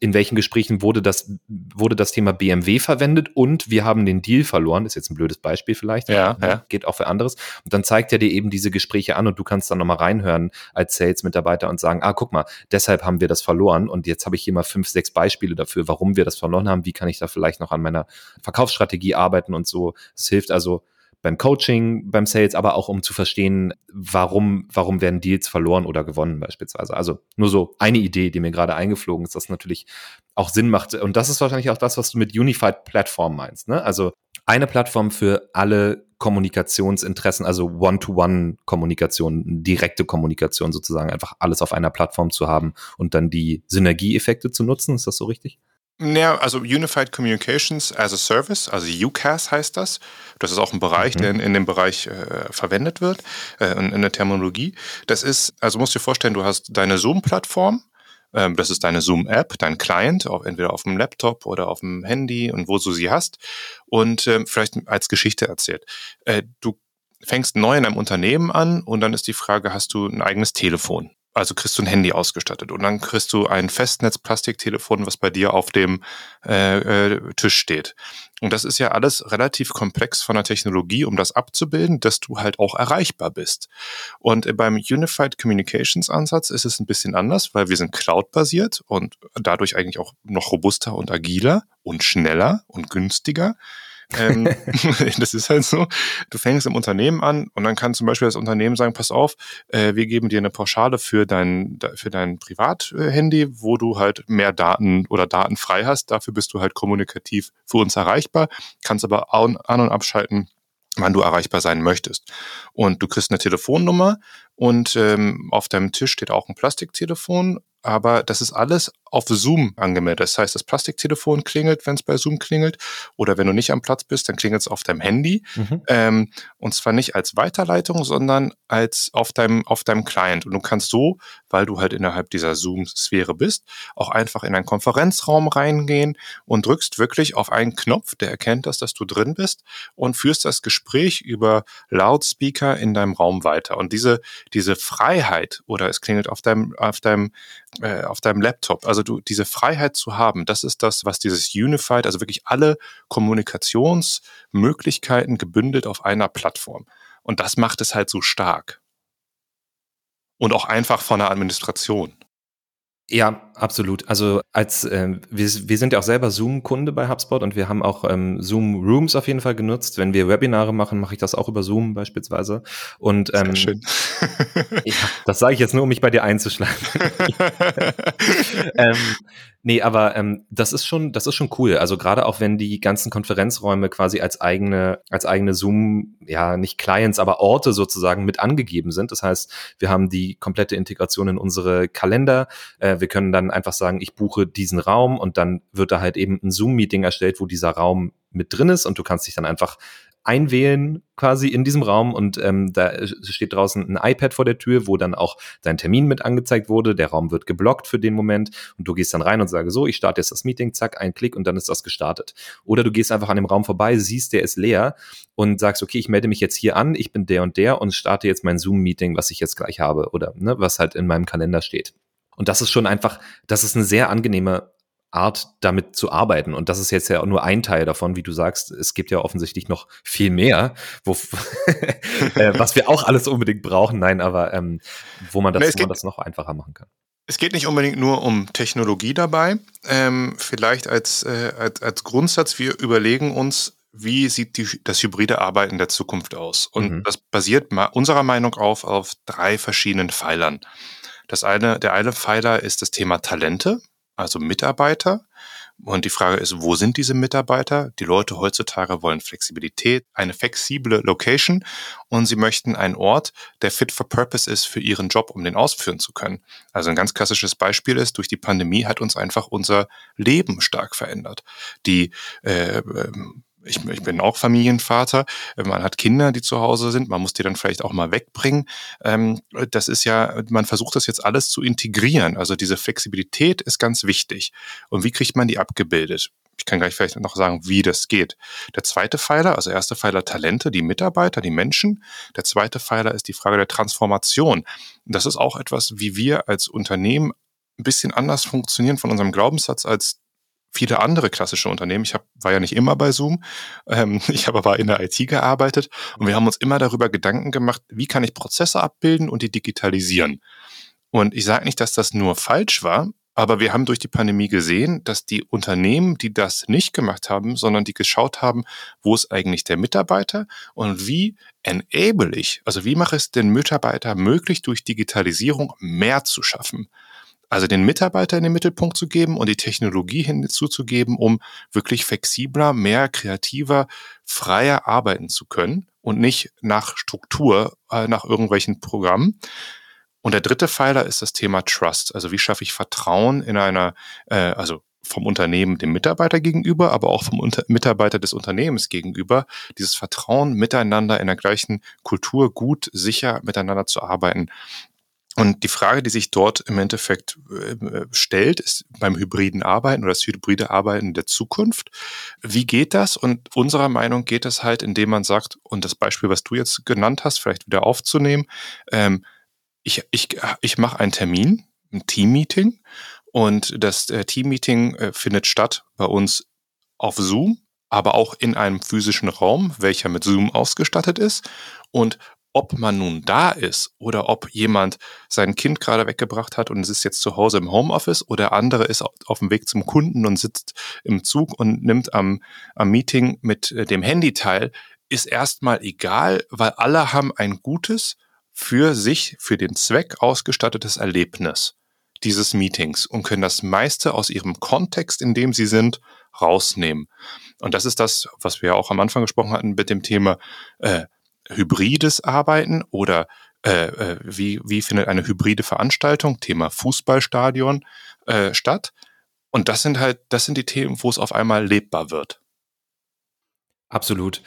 in welchen Gesprächen wurde das, wurde das Thema BMW verwendet und wir haben den Deal verloren. Ist jetzt ein blödes Beispiel vielleicht. Ja, ja. Geht auch für anderes. Und dann zeigt er dir eben diese Gespräche an und du kannst dann nochmal reinhören als Sales-Mitarbeiter und sagen, ah, guck mal, deshalb haben wir das verloren und jetzt habe ich hier mal fünf, sechs Beispiele dafür, warum wir das verloren haben. Wie kann ich da vielleicht noch an meiner Verkaufsstrategie arbeiten und so. Es hilft also, beim Coaching, beim Sales, aber auch um zu verstehen, warum, warum werden Deals verloren oder gewonnen beispielsweise. Also nur so eine Idee, die mir gerade eingeflogen ist, das natürlich auch Sinn macht. Und das ist wahrscheinlich auch das, was du mit Unified Platform meinst. Ne? Also eine Plattform für alle Kommunikationsinteressen, also One-to-One-Kommunikation, direkte Kommunikation sozusagen, einfach alles auf einer Plattform zu haben und dann die Synergieeffekte zu nutzen. Ist das so richtig? Ja, also Unified Communications as a Service, also UCAS heißt das. Das ist auch ein Bereich, mhm. der in, in, dem Bereich äh, verwendet wird, äh, in, in, der Terminologie. Das ist, also musst du dir vorstellen, du hast deine Zoom-Plattform, ähm, das ist deine Zoom-App, dein Client, auch entweder auf dem Laptop oder auf dem Handy und wo du sie hast. Und ähm, vielleicht als Geschichte erzählt. Äh, du fängst neu in einem Unternehmen an und dann ist die Frage, hast du ein eigenes Telefon? Also kriegst du ein Handy ausgestattet und dann kriegst du ein Festnetz-Plastiktelefon, was bei dir auf dem äh, äh, Tisch steht. Und das ist ja alles relativ komplex von der Technologie, um das abzubilden, dass du halt auch erreichbar bist. Und beim Unified Communications Ansatz ist es ein bisschen anders, weil wir sind cloud-basiert und dadurch eigentlich auch noch robuster und agiler und schneller und günstiger. Ähm, das ist halt so. Du fängst im Unternehmen an und dann kann zum Beispiel das Unternehmen sagen, pass auf, äh, wir geben dir eine Pauschale für dein, für dein Privathandy, wo du halt mehr Daten oder Daten frei hast. Dafür bist du halt kommunikativ für uns erreichbar, kannst aber an, und abschalten, wann du erreichbar sein möchtest. Und du kriegst eine Telefonnummer und ähm, auf deinem Tisch steht auch ein Plastiktelefon aber das ist alles auf Zoom angemeldet. Das heißt, das Plastiktelefon klingelt, wenn es bei Zoom klingelt, oder wenn du nicht am Platz bist, dann klingelt es auf deinem Handy. Mhm. Ähm, und zwar nicht als Weiterleitung, sondern als auf deinem, auf deinem Client. Und du kannst so, weil du halt innerhalb dieser Zoom-Sphäre bist, auch einfach in einen Konferenzraum reingehen und drückst wirklich auf einen Knopf, der erkennt das, dass du drin bist und führst das Gespräch über Loudspeaker in deinem Raum weiter. Und diese, diese Freiheit, oder es klingelt auf deinem, auf deinem äh, auf deinem Laptop. Also du diese Freiheit zu haben, das ist das, was dieses Unified, also wirklich alle Kommunikationsmöglichkeiten gebündelt auf einer Plattform. Und das macht es halt so stark. Und auch einfach von der Administration. Ja, absolut. Also als äh, wir, wir sind ja auch selber Zoom-Kunde bei HubSpot und wir haben auch ähm, Zoom Rooms auf jeden Fall genutzt. Wenn wir Webinare machen, mache ich das auch über Zoom beispielsweise. Und ähm, schön. ja, das sage ich jetzt nur, um mich bei dir einzuschlagen. ähm, Nee, aber ähm, das ist schon, das ist schon cool. Also gerade auch wenn die ganzen Konferenzräume quasi als eigene, als eigene Zoom, ja nicht Clients, aber Orte sozusagen mit angegeben sind. Das heißt, wir haben die komplette Integration in unsere Kalender. Äh, wir können dann einfach sagen, ich buche diesen Raum und dann wird da halt eben ein Zoom-Meeting erstellt, wo dieser Raum mit drin ist und du kannst dich dann einfach einwählen quasi in diesem Raum und ähm, da steht draußen ein iPad vor der Tür, wo dann auch dein Termin mit angezeigt wurde. Der Raum wird geblockt für den Moment und du gehst dann rein und sagst so, ich starte jetzt das Meeting, zack, ein Klick und dann ist das gestartet. Oder du gehst einfach an dem Raum vorbei, siehst, der ist leer und sagst, okay, ich melde mich jetzt hier an, ich bin der und der und starte jetzt mein Zoom-Meeting, was ich jetzt gleich habe oder ne, was halt in meinem Kalender steht. Und das ist schon einfach, das ist eine sehr angenehme Art, damit zu arbeiten. Und das ist jetzt ja auch nur ein Teil davon, wie du sagst. Es gibt ja offensichtlich noch viel mehr, wo, äh, was wir auch alles unbedingt brauchen. Nein, aber ähm, wo man das, nee, wo man das noch einfacher machen kann. Es geht nicht unbedingt nur um Technologie dabei. Ähm, vielleicht als, äh, als, als Grundsatz, wir überlegen uns, wie sieht die, das hybride Arbeiten der Zukunft aus? Und mhm. das basiert unserer Meinung auf auf drei verschiedenen Pfeilern. Das eine, der eine Pfeiler ist das Thema Talente also Mitarbeiter. Und die Frage ist, wo sind diese Mitarbeiter? Die Leute heutzutage wollen Flexibilität, eine flexible Location und sie möchten einen Ort, der fit for purpose ist für ihren Job, um den ausführen zu können. Also ein ganz klassisches Beispiel ist, durch die Pandemie hat uns einfach unser Leben stark verändert. Die äh, ähm, ich, ich bin auch Familienvater, man hat Kinder, die zu Hause sind, man muss die dann vielleicht auch mal wegbringen. Ähm, das ist ja, man versucht das jetzt alles zu integrieren. Also diese Flexibilität ist ganz wichtig. Und wie kriegt man die abgebildet? Ich kann gleich vielleicht noch sagen, wie das geht. Der zweite Pfeiler, also erste Pfeiler Talente, die Mitarbeiter, die Menschen. Der zweite Pfeiler ist die Frage der Transformation. Das ist auch etwas, wie wir als Unternehmen ein bisschen anders funktionieren von unserem Glaubenssatz als viele andere klassische Unternehmen. Ich hab, war ja nicht immer bei Zoom, ähm, ich habe aber in der IT gearbeitet und wir haben uns immer darüber Gedanken gemacht, wie kann ich Prozesse abbilden und die digitalisieren. Und ich sage nicht, dass das nur falsch war, aber wir haben durch die Pandemie gesehen, dass die Unternehmen, die das nicht gemacht haben, sondern die geschaut haben, wo ist eigentlich der Mitarbeiter und wie enable ich, also wie mache es den Mitarbeiter möglich, durch Digitalisierung mehr zu schaffen. Also den Mitarbeiter in den Mittelpunkt zu geben und die Technologie hinzuzugeben, um wirklich flexibler, mehr kreativer, freier arbeiten zu können und nicht nach Struktur, äh, nach irgendwelchen Programmen. Und der dritte Pfeiler ist das Thema Trust. Also wie schaffe ich Vertrauen in einer, äh, also vom Unternehmen dem Mitarbeiter gegenüber, aber auch vom Unter Mitarbeiter des Unternehmens gegenüber, dieses Vertrauen miteinander in der gleichen Kultur gut, sicher miteinander zu arbeiten. Und die Frage, die sich dort im Endeffekt äh, stellt, ist beim hybriden Arbeiten oder das hybride Arbeiten der Zukunft. Wie geht das? Und unserer Meinung geht es halt, indem man sagt, und das Beispiel, was du jetzt genannt hast, vielleicht wieder aufzunehmen, ähm, ich, ich, ich mache einen Termin, ein Teammeeting, und das äh, Teammeeting äh, findet statt bei uns auf Zoom, aber auch in einem physischen Raum, welcher mit Zoom ausgestattet ist. Und ob man nun da ist oder ob jemand sein Kind gerade weggebracht hat und es ist jetzt zu Hause im Homeoffice oder andere ist auf dem Weg zum Kunden und sitzt im Zug und nimmt am, am Meeting mit äh, dem Handy teil, ist erstmal egal, weil alle haben ein gutes, für sich, für den Zweck ausgestattetes Erlebnis dieses Meetings und können das meiste aus ihrem Kontext, in dem sie sind, rausnehmen. Und das ist das, was wir ja auch am Anfang gesprochen hatten mit dem Thema äh, hybrides Arbeiten oder äh, äh, wie, wie findet eine hybride Veranstaltung, Thema Fußballstadion, äh, statt. Und das sind halt, das sind die Themen, wo es auf einmal lebbar wird. Absolut.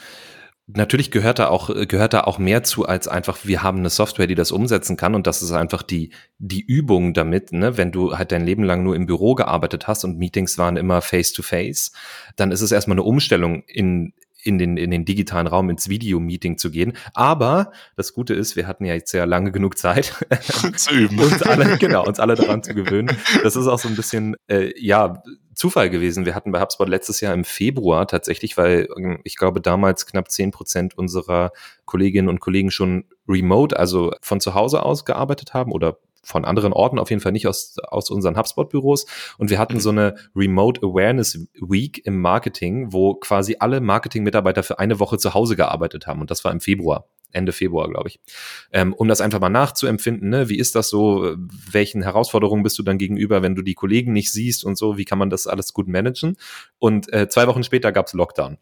Natürlich gehört da auch gehört da auch mehr zu als einfach wir haben eine Software, die das umsetzen kann und das ist einfach die die Übung damit, ne, wenn du halt dein Leben lang nur im Büro gearbeitet hast und Meetings waren immer face to face, dann ist es erstmal eine Umstellung in in den, in den digitalen Raum ins Videomeeting zu gehen. Aber das Gute ist, wir hatten ja jetzt sehr lange genug Zeit, zu üben. uns alle, genau, uns alle daran zu gewöhnen. Das ist auch so ein bisschen, äh, ja, Zufall gewesen. Wir hatten bei HubSpot letztes Jahr im Februar tatsächlich, weil ähm, ich glaube damals knapp zehn Prozent unserer Kolleginnen und Kollegen schon remote, also von zu Hause aus gearbeitet haben oder von anderen Orten, auf jeden Fall nicht aus, aus unseren HubSpot-Büros. Und wir hatten so eine Remote Awareness Week im Marketing, wo quasi alle Marketing-Mitarbeiter für eine Woche zu Hause gearbeitet haben. Und das war im Februar. Ende Februar, glaube ich. Ähm, um das einfach mal nachzuempfinden, ne? wie ist das so? Welchen Herausforderungen bist du dann gegenüber, wenn du die Kollegen nicht siehst und so? Wie kann man das alles gut managen? Und äh, zwei Wochen später gab's Lockdown.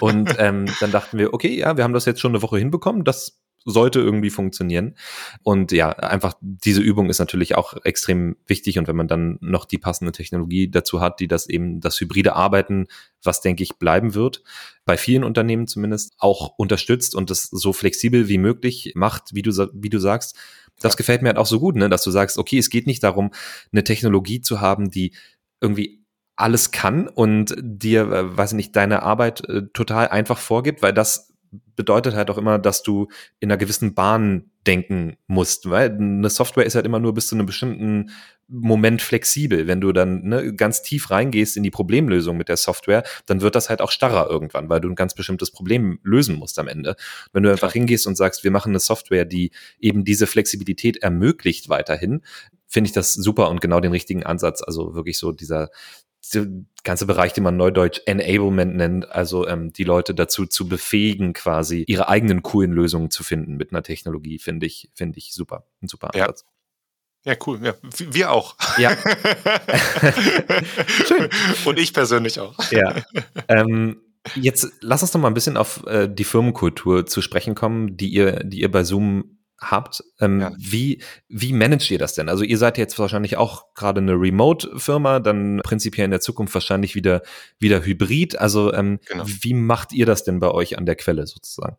und ähm, dann dachten wir, okay, ja, wir haben das jetzt schon eine Woche hinbekommen. Das sollte irgendwie funktionieren. Und ja, einfach diese Übung ist natürlich auch extrem wichtig. Und wenn man dann noch die passende Technologie dazu hat, die das eben das hybride Arbeiten, was denke ich bleiben wird, bei vielen Unternehmen zumindest auch unterstützt und das so flexibel wie möglich macht, wie du, wie du sagst, das gefällt mir halt auch so gut, ne, dass du sagst, okay, es geht nicht darum, eine Technologie zu haben, die irgendwie alles kann und dir, äh, weiß ich nicht, deine Arbeit äh, total einfach vorgibt, weil das bedeutet halt auch immer, dass du in einer gewissen Bahn denken musst, weil eine Software ist halt immer nur bis zu einem bestimmten Moment flexibel. Wenn du dann ne, ganz tief reingehst in die Problemlösung mit der Software, dann wird das halt auch starrer irgendwann, weil du ein ganz bestimmtes Problem lösen musst am Ende. Wenn du einfach hingehst und sagst, wir machen eine Software, die eben diese Flexibilität ermöglicht weiterhin, finde ich das super und genau den richtigen Ansatz. Also wirklich so dieser der ganze Bereich, den man neudeutsch Enablement nennt, also ähm, die Leute dazu zu befähigen, quasi ihre eigenen coolen Lösungen zu finden mit einer Technologie, finde ich, finde ich super. Ein super Ansatz. Ja. ja, cool. Ja, wir auch. Ja. Schön. Und ich persönlich auch. Ja. Ähm, jetzt lass uns doch mal ein bisschen auf äh, die Firmenkultur zu sprechen kommen, die ihr, die ihr bei Zoom habt. Ähm, ja. Wie, wie managt ihr das denn? Also ihr seid jetzt wahrscheinlich auch gerade eine Remote-Firma, dann prinzipiell in der Zukunft wahrscheinlich wieder, wieder Hybrid. Also ähm, genau. wie macht ihr das denn bei euch an der Quelle sozusagen?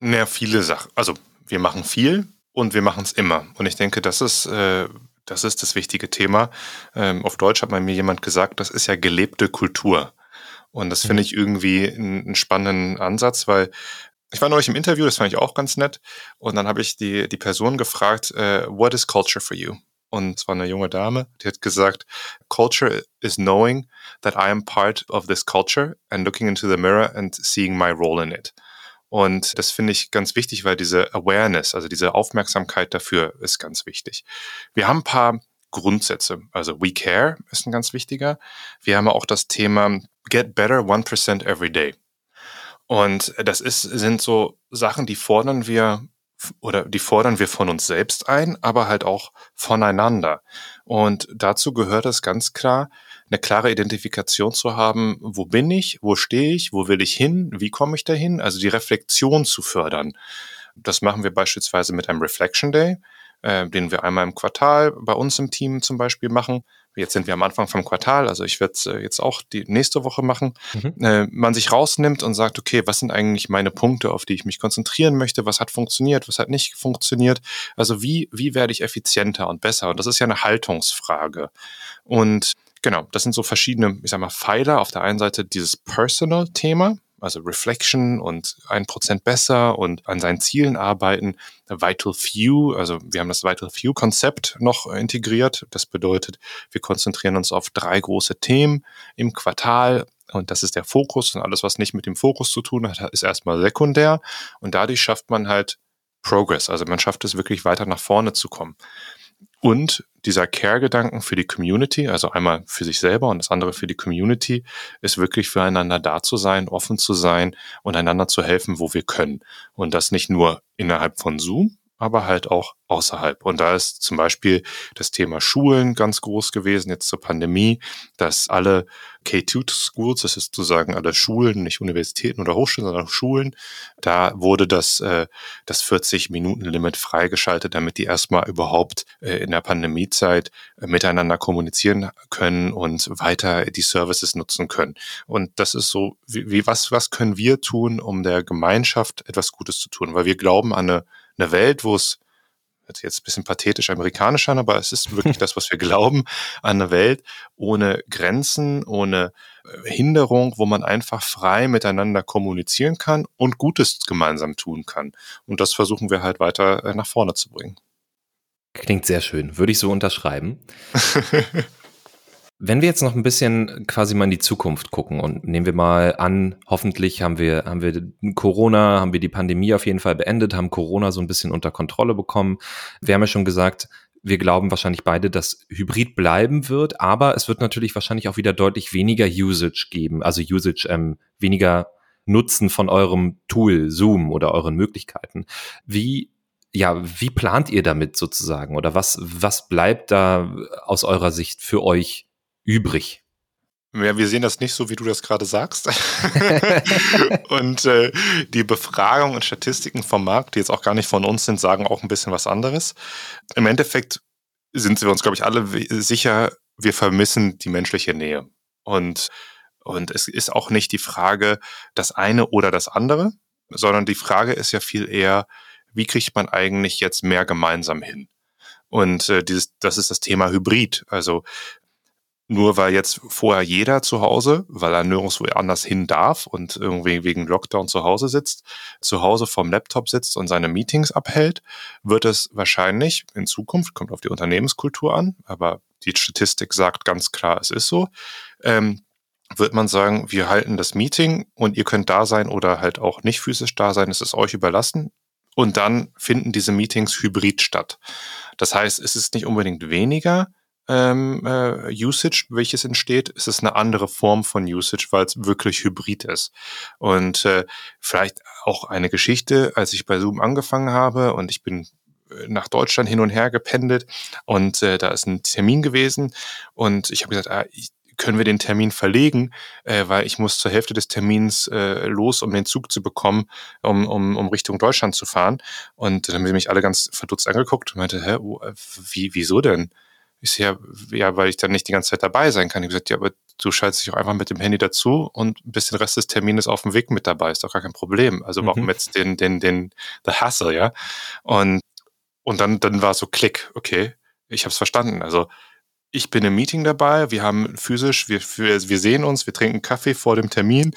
Naja, viele Sachen. Also wir machen viel und wir machen es immer. Und ich denke, das ist, äh, das ist das wichtige Thema. Ähm, auf Deutsch hat mir jemand gesagt, das ist ja gelebte Kultur. Und das finde mhm. ich irgendwie einen spannenden Ansatz, weil ich war neulich im Interview, das fand ich auch ganz nett. Und dann habe ich die, die Person gefragt, uh, what is culture for you? Und es war eine junge Dame, die hat gesagt, culture is knowing that I am part of this culture and looking into the mirror and seeing my role in it. Und das finde ich ganz wichtig, weil diese Awareness, also diese Aufmerksamkeit dafür ist ganz wichtig. Wir haben ein paar Grundsätze. Also We Care ist ein ganz wichtiger. Wir haben auch das Thema Get Better 1% Every Day. Und das ist, sind so Sachen, die fordern wir oder die fordern wir von uns selbst ein, aber halt auch voneinander. Und dazu gehört es ganz klar, eine klare Identifikation zu haben, wo bin ich, wo stehe ich, wo will ich hin, wie komme ich dahin, also die Reflexion zu fördern. Das machen wir beispielsweise mit einem Reflection Day, äh, den wir einmal im Quartal bei uns im Team zum Beispiel machen. Jetzt sind wir am Anfang vom Quartal, also ich werde es äh, jetzt auch die nächste Woche machen. Mhm. Äh, man sich rausnimmt und sagt, okay, was sind eigentlich meine Punkte, auf die ich mich konzentrieren möchte? Was hat funktioniert? Was hat nicht funktioniert? Also wie, wie werde ich effizienter und besser? Und das ist ja eine Haltungsfrage. Und genau, das sind so verschiedene, ich sag mal, Pfeiler. Auf der einen Seite dieses Personal-Thema, also Reflection und ein Prozent besser und an seinen Zielen arbeiten. Vital Few, also wir haben das Vital Few Konzept noch integriert. Das bedeutet, wir konzentrieren uns auf drei große Themen im Quartal. Und das ist der Fokus und alles, was nicht mit dem Fokus zu tun hat, ist erstmal sekundär. Und dadurch schafft man halt Progress. Also man schafft es wirklich weiter nach vorne zu kommen. Und dieser Care-Gedanken für die Community, also einmal für sich selber und das andere für die Community, ist wirklich füreinander da zu sein, offen zu sein und einander zu helfen, wo wir können. Und das nicht nur innerhalb von Zoom, aber halt auch außerhalb. Und da ist zum Beispiel das Thema Schulen ganz groß gewesen, jetzt zur Pandemie, dass alle K2-Schools, das ist sozusagen alle Schulen, nicht Universitäten oder Hochschulen, sondern Schulen, da wurde das, äh, das 40-Minuten-Limit freigeschaltet, damit die erstmal überhaupt äh, in der Pandemiezeit äh, miteinander kommunizieren können und weiter die Services nutzen können. Und das ist so, wie, wie was, was können wir tun, um der Gemeinschaft etwas Gutes zu tun? Weil wir glauben an eine eine Welt, wo es jetzt ein bisschen pathetisch amerikanisch an, aber es ist wirklich das, was wir glauben, an eine Welt ohne Grenzen, ohne äh, Hinderung, wo man einfach frei miteinander kommunizieren kann und Gutes gemeinsam tun kann. Und das versuchen wir halt weiter äh, nach vorne zu bringen. Klingt sehr schön, würde ich so unterschreiben. Wenn wir jetzt noch ein bisschen quasi mal in die Zukunft gucken und nehmen wir mal an, hoffentlich haben wir, haben wir Corona, haben wir die Pandemie auf jeden Fall beendet, haben Corona so ein bisschen unter Kontrolle bekommen. Wir haben ja schon gesagt, wir glauben wahrscheinlich beide, dass Hybrid bleiben wird, aber es wird natürlich wahrscheinlich auch wieder deutlich weniger Usage geben, also Usage, ähm, weniger Nutzen von eurem Tool, Zoom oder euren Möglichkeiten. Wie ja, wie plant ihr damit sozusagen? Oder was, was bleibt da aus eurer Sicht für euch übrig. Ja, wir sehen das nicht so, wie du das gerade sagst. und äh, die Befragung und Statistiken vom Markt, die jetzt auch gar nicht von uns sind, sagen auch ein bisschen was anderes. Im Endeffekt sind wir uns, glaube ich, alle sicher, wir vermissen die menschliche Nähe. Und, und es ist auch nicht die Frage, das eine oder das andere, sondern die Frage ist ja viel eher, wie kriegt man eigentlich jetzt mehr gemeinsam hin? Und äh, dieses, das ist das Thema Hybrid. Also nur weil jetzt vorher jeder zu Hause, weil er nirgendwo anders hin darf und irgendwie wegen Lockdown zu Hause sitzt, zu Hause vom Laptop sitzt und seine Meetings abhält, wird es wahrscheinlich in Zukunft, kommt auf die Unternehmenskultur an, aber die Statistik sagt ganz klar, es ist so, ähm, wird man sagen, wir halten das Meeting und ihr könnt da sein oder halt auch nicht physisch da sein, es ist euch überlassen. Und dann finden diese Meetings hybrid statt. Das heißt, es ist nicht unbedingt weniger, ähm, äh, Usage, welches entsteht, ist es eine andere Form von Usage, weil es wirklich hybrid ist. Und äh, vielleicht auch eine Geschichte, als ich bei Zoom angefangen habe und ich bin äh, nach Deutschland hin und her gependelt und äh, da ist ein Termin gewesen und ich habe gesagt, ah, ich, können wir den Termin verlegen, äh, weil ich muss zur Hälfte des Termins äh, los, um den Zug zu bekommen, um, um, um Richtung Deutschland zu fahren. Und dann haben sie mich alle ganz verdutzt angeguckt und meinte, hä, wie, wieso denn? Ich sehe ja, ja, weil ich dann nicht die ganze Zeit dabei sein kann. Ich habe gesagt, ja, aber du schaltest dich auch einfach mit dem Handy dazu und bist den Rest des Termines auf dem Weg mit dabei. Ist doch gar kein Problem. Also warum mhm. jetzt den, den, den, the hassle, ja? Und, und dann, dann war so Klick, okay, ich habe es verstanden. Also ich bin im Meeting dabei, wir haben physisch, wir, wir, sehen uns, wir trinken Kaffee vor dem Termin.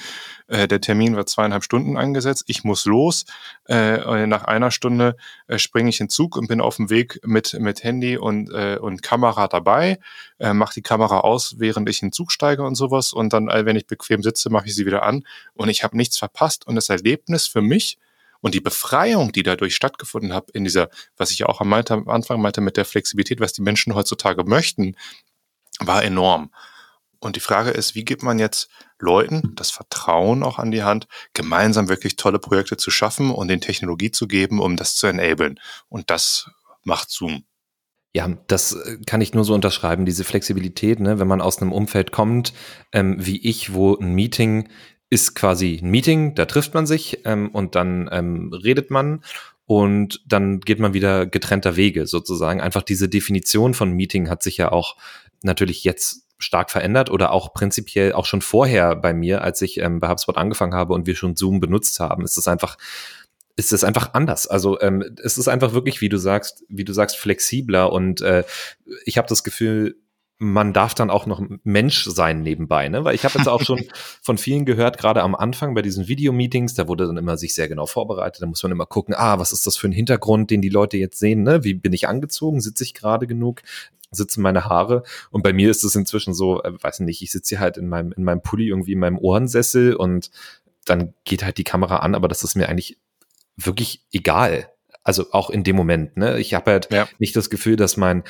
Äh, der Termin war zweieinhalb Stunden angesetzt. Ich muss los. Äh, nach einer Stunde äh, springe ich in Zug und bin auf dem Weg mit, mit Handy und, äh, und Kamera dabei. Äh, mache die Kamera aus, während ich in Zug steige und sowas. Und dann, äh, wenn ich bequem sitze, mache ich sie wieder an. Und ich habe nichts verpasst. Und das Erlebnis für mich, und die Befreiung, die dadurch stattgefunden hat, in dieser, was ich ja auch am, Anfang meinte, mit der Flexibilität, was die Menschen heutzutage möchten, war enorm. Und die Frage ist, wie gibt man jetzt Leuten das Vertrauen auch an die Hand, gemeinsam wirklich tolle Projekte zu schaffen und den Technologie zu geben, um das zu enablen. Und das macht Zoom. Ja, das äh, kann ich nur so unterschreiben, diese Flexibilität, ne? wenn man aus einem Umfeld kommt, ähm, wie ich, wo ein Meeting ist quasi ein Meeting, da trifft man sich ähm, und dann ähm, redet man und dann geht man wieder getrennter Wege sozusagen. Einfach diese Definition von Meeting hat sich ja auch natürlich jetzt stark verändert oder auch prinzipiell auch schon vorher bei mir, als ich ähm, bei HubSpot angefangen habe und wir schon Zoom benutzt haben, ist es einfach ist es einfach anders. Also ähm, es ist einfach wirklich, wie du sagst, wie du sagst, flexibler und äh, ich habe das Gefühl, man darf dann auch noch Mensch sein nebenbei, ne? Weil ich habe jetzt auch schon von vielen gehört, gerade am Anfang bei diesen Videomeetings, da wurde dann immer sich sehr genau vorbereitet. Da muss man immer gucken, ah, was ist das für ein Hintergrund, den die Leute jetzt sehen, ne? Wie bin ich angezogen? Sitze ich gerade genug? Sitzen meine Haare? Und bei mir ist es inzwischen so, äh, weiß nicht, ich sitze hier halt in meinem, in meinem Pulli irgendwie in meinem Ohrensessel und dann geht halt die Kamera an, aber das ist mir eigentlich wirklich egal. Also auch in dem Moment, ne? Ich habe halt ja. nicht das Gefühl, dass mein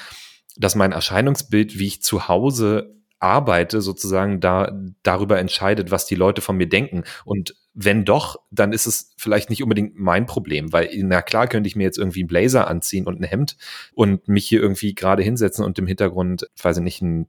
dass mein Erscheinungsbild, wie ich zu Hause arbeite, sozusagen da darüber entscheidet, was die Leute von mir denken. Und wenn doch, dann ist es vielleicht nicht unbedingt mein Problem, weil na klar könnte ich mir jetzt irgendwie einen Blazer anziehen und ein Hemd und mich hier irgendwie gerade hinsetzen und im Hintergrund, weiß ich nicht, ein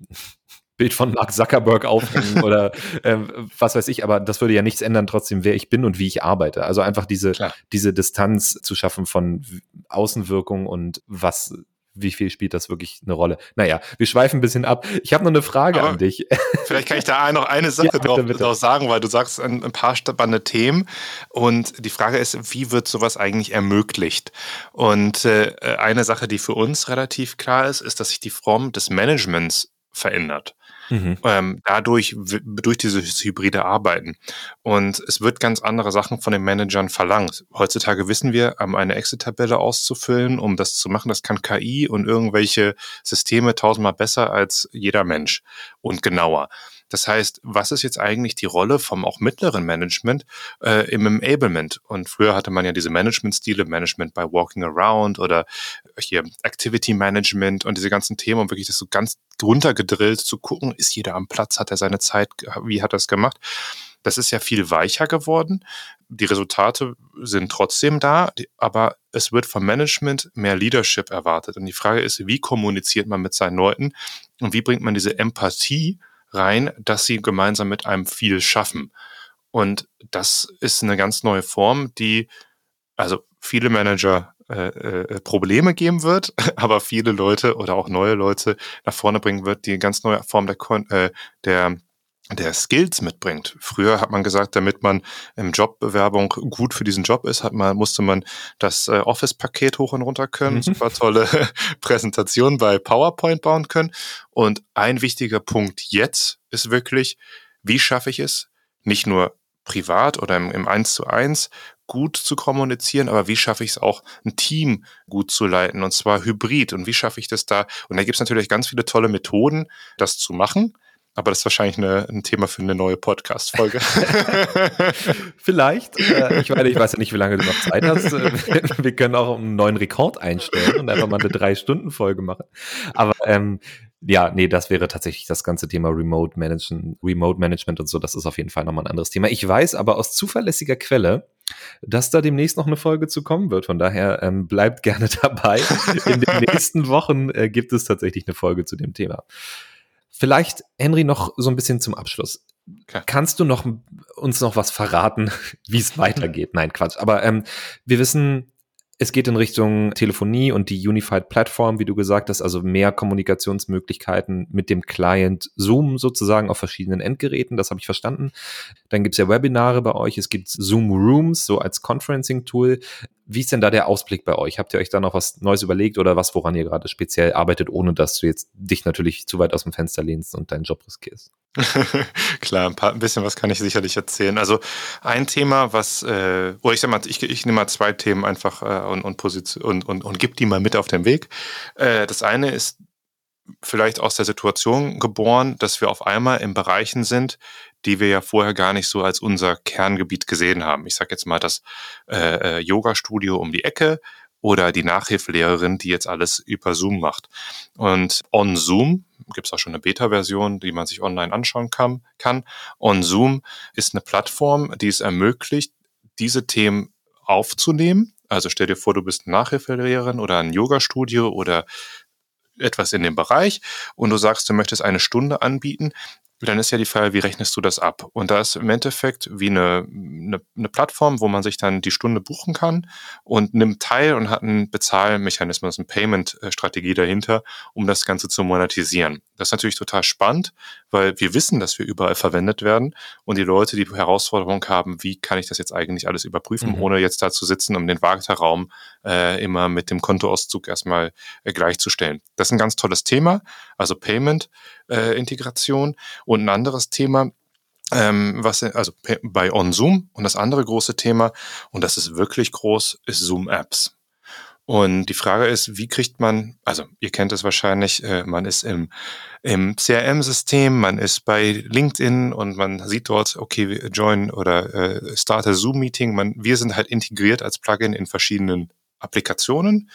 Bild von Mark Zuckerberg aufhängen oder äh, was weiß ich, aber das würde ja nichts ändern trotzdem, wer ich bin und wie ich arbeite. Also einfach diese, diese Distanz zu schaffen von Außenwirkung und was wie viel spielt das wirklich eine Rolle? Naja, wir schweifen ein bisschen ab. Ich habe noch eine Frage Aber an dich. Vielleicht kann ich da noch eine Sache ja, bitte, drauf, bitte. drauf, sagen, weil du sagst ein, ein, paar spannende Themen. Und die Frage ist, wie wird sowas eigentlich ermöglicht? Und äh, eine Sache, die für uns relativ klar ist, ist, dass sich die Form des Managements verändert. Mhm. Ähm, dadurch, durch dieses hybride Arbeiten. Und es wird ganz andere Sachen von den Managern verlangt. Heutzutage wissen wir, um eine Exit-Tabelle auszufüllen, um das zu machen, das kann KI und irgendwelche Systeme tausendmal besser als jeder Mensch und genauer. Das heißt, was ist jetzt eigentlich die Rolle vom auch mittleren Management äh, im Enablement? Und früher hatte man ja diese Management-Stile, Management by Walking Around oder hier Activity Management und diese ganzen Themen, um wirklich das so ganz runtergedrillt zu gucken, ist jeder am Platz, hat er seine Zeit, wie hat er es gemacht? Das ist ja viel weicher geworden. Die Resultate sind trotzdem da, aber es wird vom Management mehr Leadership erwartet. Und die Frage ist, wie kommuniziert man mit seinen Leuten und wie bringt man diese Empathie rein, dass sie gemeinsam mit einem viel schaffen. Und das ist eine ganz neue Form, die also viele Manager äh, äh, Probleme geben wird, aber viele Leute oder auch neue Leute nach vorne bringen wird, die eine ganz neue Form der, äh, der der Skills mitbringt. Früher hat man gesagt, damit man im Jobbewerbung gut für diesen Job ist, hat man, musste man das äh, Office-Paket hoch und runter können, mhm. super tolle Präsentation bei PowerPoint bauen können. Und ein wichtiger Punkt jetzt ist wirklich, wie schaffe ich es, nicht nur privat oder im, im 1 zu 1 gut zu kommunizieren, aber wie schaffe ich es auch, ein Team gut zu leiten und zwar hybrid und wie schaffe ich das da? Und da gibt es natürlich ganz viele tolle Methoden, das zu machen. Aber das ist wahrscheinlich eine, ein Thema für eine neue Podcast-Folge. Vielleicht. Äh, ich, meine, ich weiß ja nicht, wie lange du noch Zeit hast. Wir können auch einen neuen Rekord einstellen und einfach mal eine Drei-Stunden-Folge machen. Aber ähm, ja, nee, das wäre tatsächlich das ganze Thema Remote Management, Remote Management und so. Das ist auf jeden Fall nochmal ein anderes Thema. Ich weiß aber aus zuverlässiger Quelle, dass da demnächst noch eine Folge zu kommen wird. Von daher ähm, bleibt gerne dabei. In den nächsten Wochen äh, gibt es tatsächlich eine Folge zu dem Thema. Vielleicht, Henry, noch so ein bisschen zum Abschluss. Okay. Kannst du noch uns noch was verraten, wie es weitergeht? Nein, Quatsch. Aber ähm, wir wissen, es geht in Richtung Telefonie und die Unified Platform, wie du gesagt hast, also mehr Kommunikationsmöglichkeiten mit dem Client Zoom sozusagen auf verschiedenen Endgeräten, das habe ich verstanden. Dann gibt es ja Webinare bei euch, es gibt Zoom Rooms, so als Conferencing-Tool. Wie ist denn da der Ausblick bei euch? Habt ihr euch da noch was Neues überlegt oder was, woran ihr gerade speziell arbeitet, ohne dass du jetzt dich natürlich zu weit aus dem Fenster lehnst und deinen Job riskierst? Klar, ein, paar, ein bisschen was kann ich sicherlich erzählen. Also ein Thema, was, äh, oder ich sag mal, ich, ich nehme mal zwei Themen einfach äh, und, und, und, und, und gib die mal mit auf den Weg. Äh, das eine ist vielleicht aus der Situation geboren, dass wir auf einmal in Bereichen sind, die wir ja vorher gar nicht so als unser Kerngebiet gesehen haben. Ich sage jetzt mal das äh, äh, Yoga-Studio um die Ecke oder die Nachhilfelehrerin, die jetzt alles über Zoom macht. Und on Zoom gibt es auch schon eine Beta-Version, die man sich online anschauen kann, kann. On Zoom ist eine Plattform, die es ermöglicht, diese Themen aufzunehmen. Also stell dir vor, du bist eine Nachhilfelehrerin oder ein Yoga-Studio oder etwas in dem Bereich und du sagst, du möchtest eine Stunde anbieten, dann ist ja die Frage, wie rechnest du das ab? Und da ist im Endeffekt wie eine, eine, eine, Plattform, wo man sich dann die Stunde buchen kann und nimmt teil und hat einen Bezahlmechanismus, eine Payment-Strategie dahinter, um das Ganze zu monetisieren. Das ist natürlich total spannend, weil wir wissen, dass wir überall verwendet werden und die Leute die Herausforderung haben, wie kann ich das jetzt eigentlich alles überprüfen, mhm. ohne jetzt da zu sitzen, um den Warteraum äh, immer mit dem Kontoauszug erstmal äh, gleichzustellen. Das ist ein ganz tolles Thema, also Payment-Integration. Äh, und ein anderes Thema, ähm, was also bei OnZoom und das andere große Thema, und das ist wirklich groß, ist Zoom-Apps. Und die Frage ist, wie kriegt man, also ihr kennt es wahrscheinlich, äh, man ist im, im CRM-System, man ist bei LinkedIn und man sieht dort, okay, join oder äh, start a Zoom-Meeting. wir sind halt integriert als Plugin in verschiedenen Applikationen.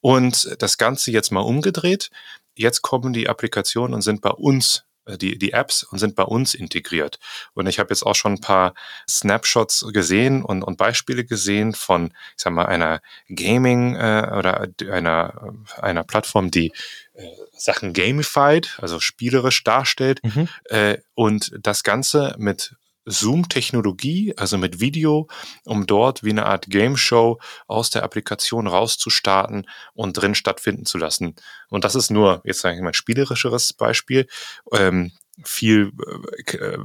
Und das Ganze jetzt mal umgedreht. Jetzt kommen die Applikationen und sind bei uns die, die Apps und sind bei uns integriert. Und ich habe jetzt auch schon ein paar Snapshots gesehen und, und Beispiele gesehen von, ich sag mal, einer Gaming äh, oder einer, einer Plattform, die äh, Sachen gamified, also spielerisch darstellt mhm. äh, und das Ganze mit Zoom-Technologie, also mit Video, um dort wie eine Art Game Show aus der Applikation rauszustarten und drin stattfinden zu lassen. Und das ist nur, jetzt sage ich mal, ein spielerischeres Beispiel. Ähm, viel äh,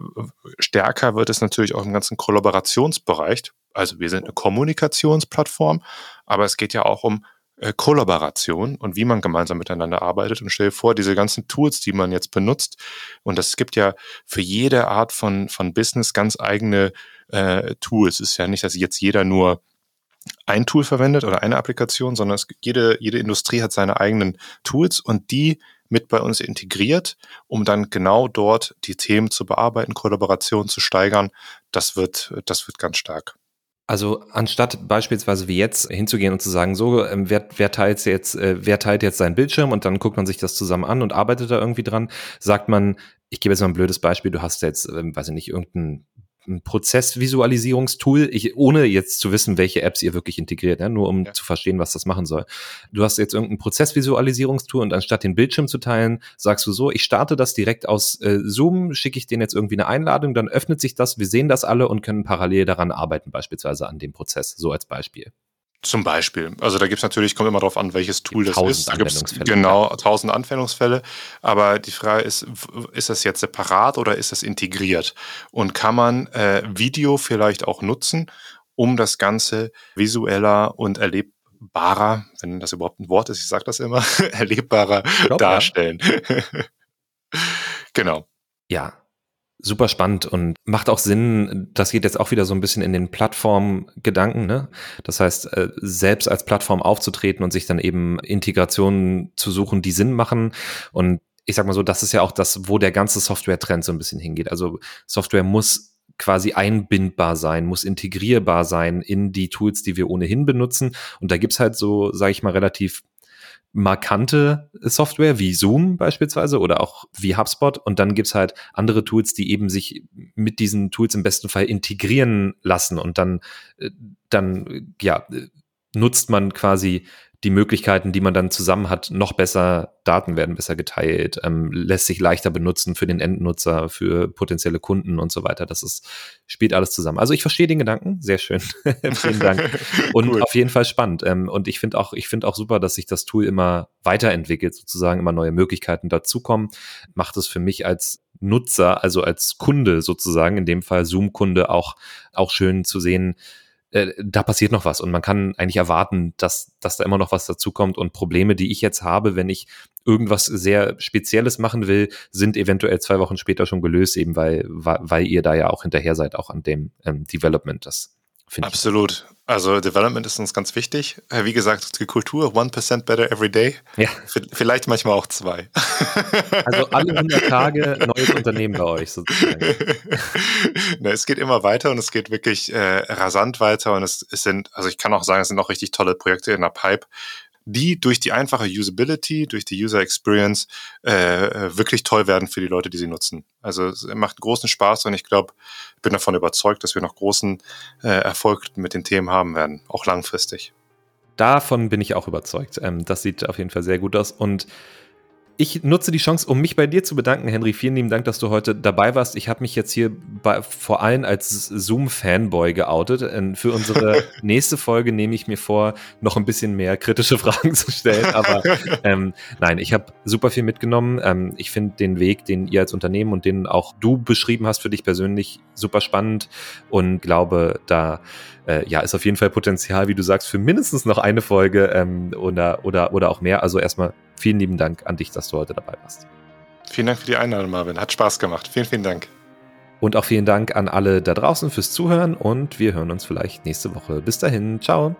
stärker wird es natürlich auch im ganzen Kollaborationsbereich. Also wir sind eine Kommunikationsplattform, aber es geht ja auch um äh, Kollaboration und wie man gemeinsam miteinander arbeitet. Und stell dir vor, diese ganzen Tools, die man jetzt benutzt, und es gibt ja für jede Art von, von Business ganz eigene äh, Tools. Es ist ja nicht, dass jetzt jeder nur ein Tool verwendet oder eine Applikation, sondern es, jede, jede Industrie hat seine eigenen Tools und die mit bei uns integriert, um dann genau dort die Themen zu bearbeiten, Kollaboration zu steigern. Das wird, das wird ganz stark. Also anstatt beispielsweise wie jetzt hinzugehen und zu sagen, so, ähm, wer, wer teilt jetzt, äh, wer teilt jetzt seinen Bildschirm und dann guckt man sich das zusammen an und arbeitet da irgendwie dran, sagt man, ich gebe jetzt mal ein blödes Beispiel, du hast jetzt, ähm, weiß ich nicht, irgendein ein Prozessvisualisierungstool, ich, ohne jetzt zu wissen, welche Apps ihr wirklich integriert, ne? nur um ja. zu verstehen, was das machen soll. Du hast jetzt irgendein Prozessvisualisierungstool und anstatt den Bildschirm zu teilen, sagst du so, ich starte das direkt aus äh, Zoom, schicke ich denen jetzt irgendwie eine Einladung, dann öffnet sich das, wir sehen das alle und können parallel daran arbeiten, beispielsweise an dem Prozess, so als Beispiel. Zum Beispiel. Also da gibt es natürlich, kommt immer darauf an, welches Tool das ist. Da genau tausend Anwendungsfälle. Aber die Frage ist, ist das jetzt separat oder ist das integriert? Und kann man äh, Video vielleicht auch nutzen, um das Ganze visueller und erlebbarer, wenn das überhaupt ein Wort ist, ich sage das immer, erlebbarer glaub, darstellen. Ja. genau. Ja, super spannend und macht auch Sinn. Das geht jetzt auch wieder so ein bisschen in den Plattformgedanken. Ne? Das heißt, äh, selbst als Plattform aufzutreten und sich dann eben Integrationen zu suchen, die Sinn machen. Und ich sag mal so, das ist ja auch das, wo der ganze Software-Trend so ein bisschen hingeht. Also Software muss quasi einbindbar sein, muss integrierbar sein in die Tools, die wir ohnehin benutzen. Und da gibt's halt so, sage ich mal, relativ markante Software wie Zoom beispielsweise oder auch wie HubSpot. Und dann gibt's halt andere Tools, die eben sich mit diesen Tools im besten Fall integrieren lassen. Und dann, äh, dann ja, nutzt man quasi die Möglichkeiten, die man dann zusammen hat, noch besser, Daten werden besser geteilt, ähm, lässt sich leichter benutzen für den Endnutzer, für potenzielle Kunden und so weiter. Das ist, spielt alles zusammen. Also ich verstehe den Gedanken, sehr schön. Vielen Dank. Und cool. auf jeden Fall spannend. Ähm, und ich finde auch, ich finde auch super, dass sich das Tool immer weiterentwickelt, sozusagen immer neue Möglichkeiten dazukommen. Macht es für mich als Nutzer, also als Kunde sozusagen, in dem Fall Zoom-Kunde auch, auch schön zu sehen, äh, da passiert noch was und man kann eigentlich erwarten, dass, dass da immer noch was dazukommt und Probleme, die ich jetzt habe, wenn ich irgendwas sehr Spezielles machen will, sind eventuell zwei Wochen später schon gelöst, eben weil, weil ihr da ja auch hinterher seid, auch an dem ähm, Development. Das Absolut. Ich. Also Development ist uns ganz wichtig. Äh, wie gesagt, die Kultur, 1% better every day. Ja. Vielleicht manchmal auch zwei. Also alle 100 Tage neues Unternehmen bei euch sozusagen. Ne, es geht immer weiter und es geht wirklich äh, rasant weiter und es, es sind, also ich kann auch sagen, es sind auch richtig tolle Projekte in der Pipe, die durch die einfache Usability, durch die User Experience äh, wirklich toll werden für die Leute, die sie nutzen. Also es macht großen Spaß und ich glaube, bin davon überzeugt, dass wir noch großen äh, Erfolg mit den Themen haben werden, auch langfristig. Davon bin ich auch überzeugt. Ähm, das sieht auf jeden Fall sehr gut aus und ich nutze die Chance, um mich bei dir zu bedanken, Henry. Vielen lieben Dank, dass du heute dabei warst. Ich habe mich jetzt hier bei, vor allem als Zoom-Fanboy geoutet. Und für unsere nächste Folge nehme ich mir vor, noch ein bisschen mehr kritische Fragen zu stellen. Aber ähm, nein, ich habe super viel mitgenommen. Ähm, ich finde den Weg, den ihr als Unternehmen und den auch du beschrieben hast für dich persönlich, super spannend und glaube, da äh, ja, ist auf jeden Fall Potenzial, wie du sagst, für mindestens noch eine Folge ähm, oder, oder, oder auch mehr. Also erstmal vielen lieben Dank an dich, dass du heute dabei warst. Vielen Dank für die Einladung, Marvin. Hat Spaß gemacht. Vielen, vielen Dank. Und auch vielen Dank an alle da draußen fürs Zuhören und wir hören uns vielleicht nächste Woche. Bis dahin, ciao.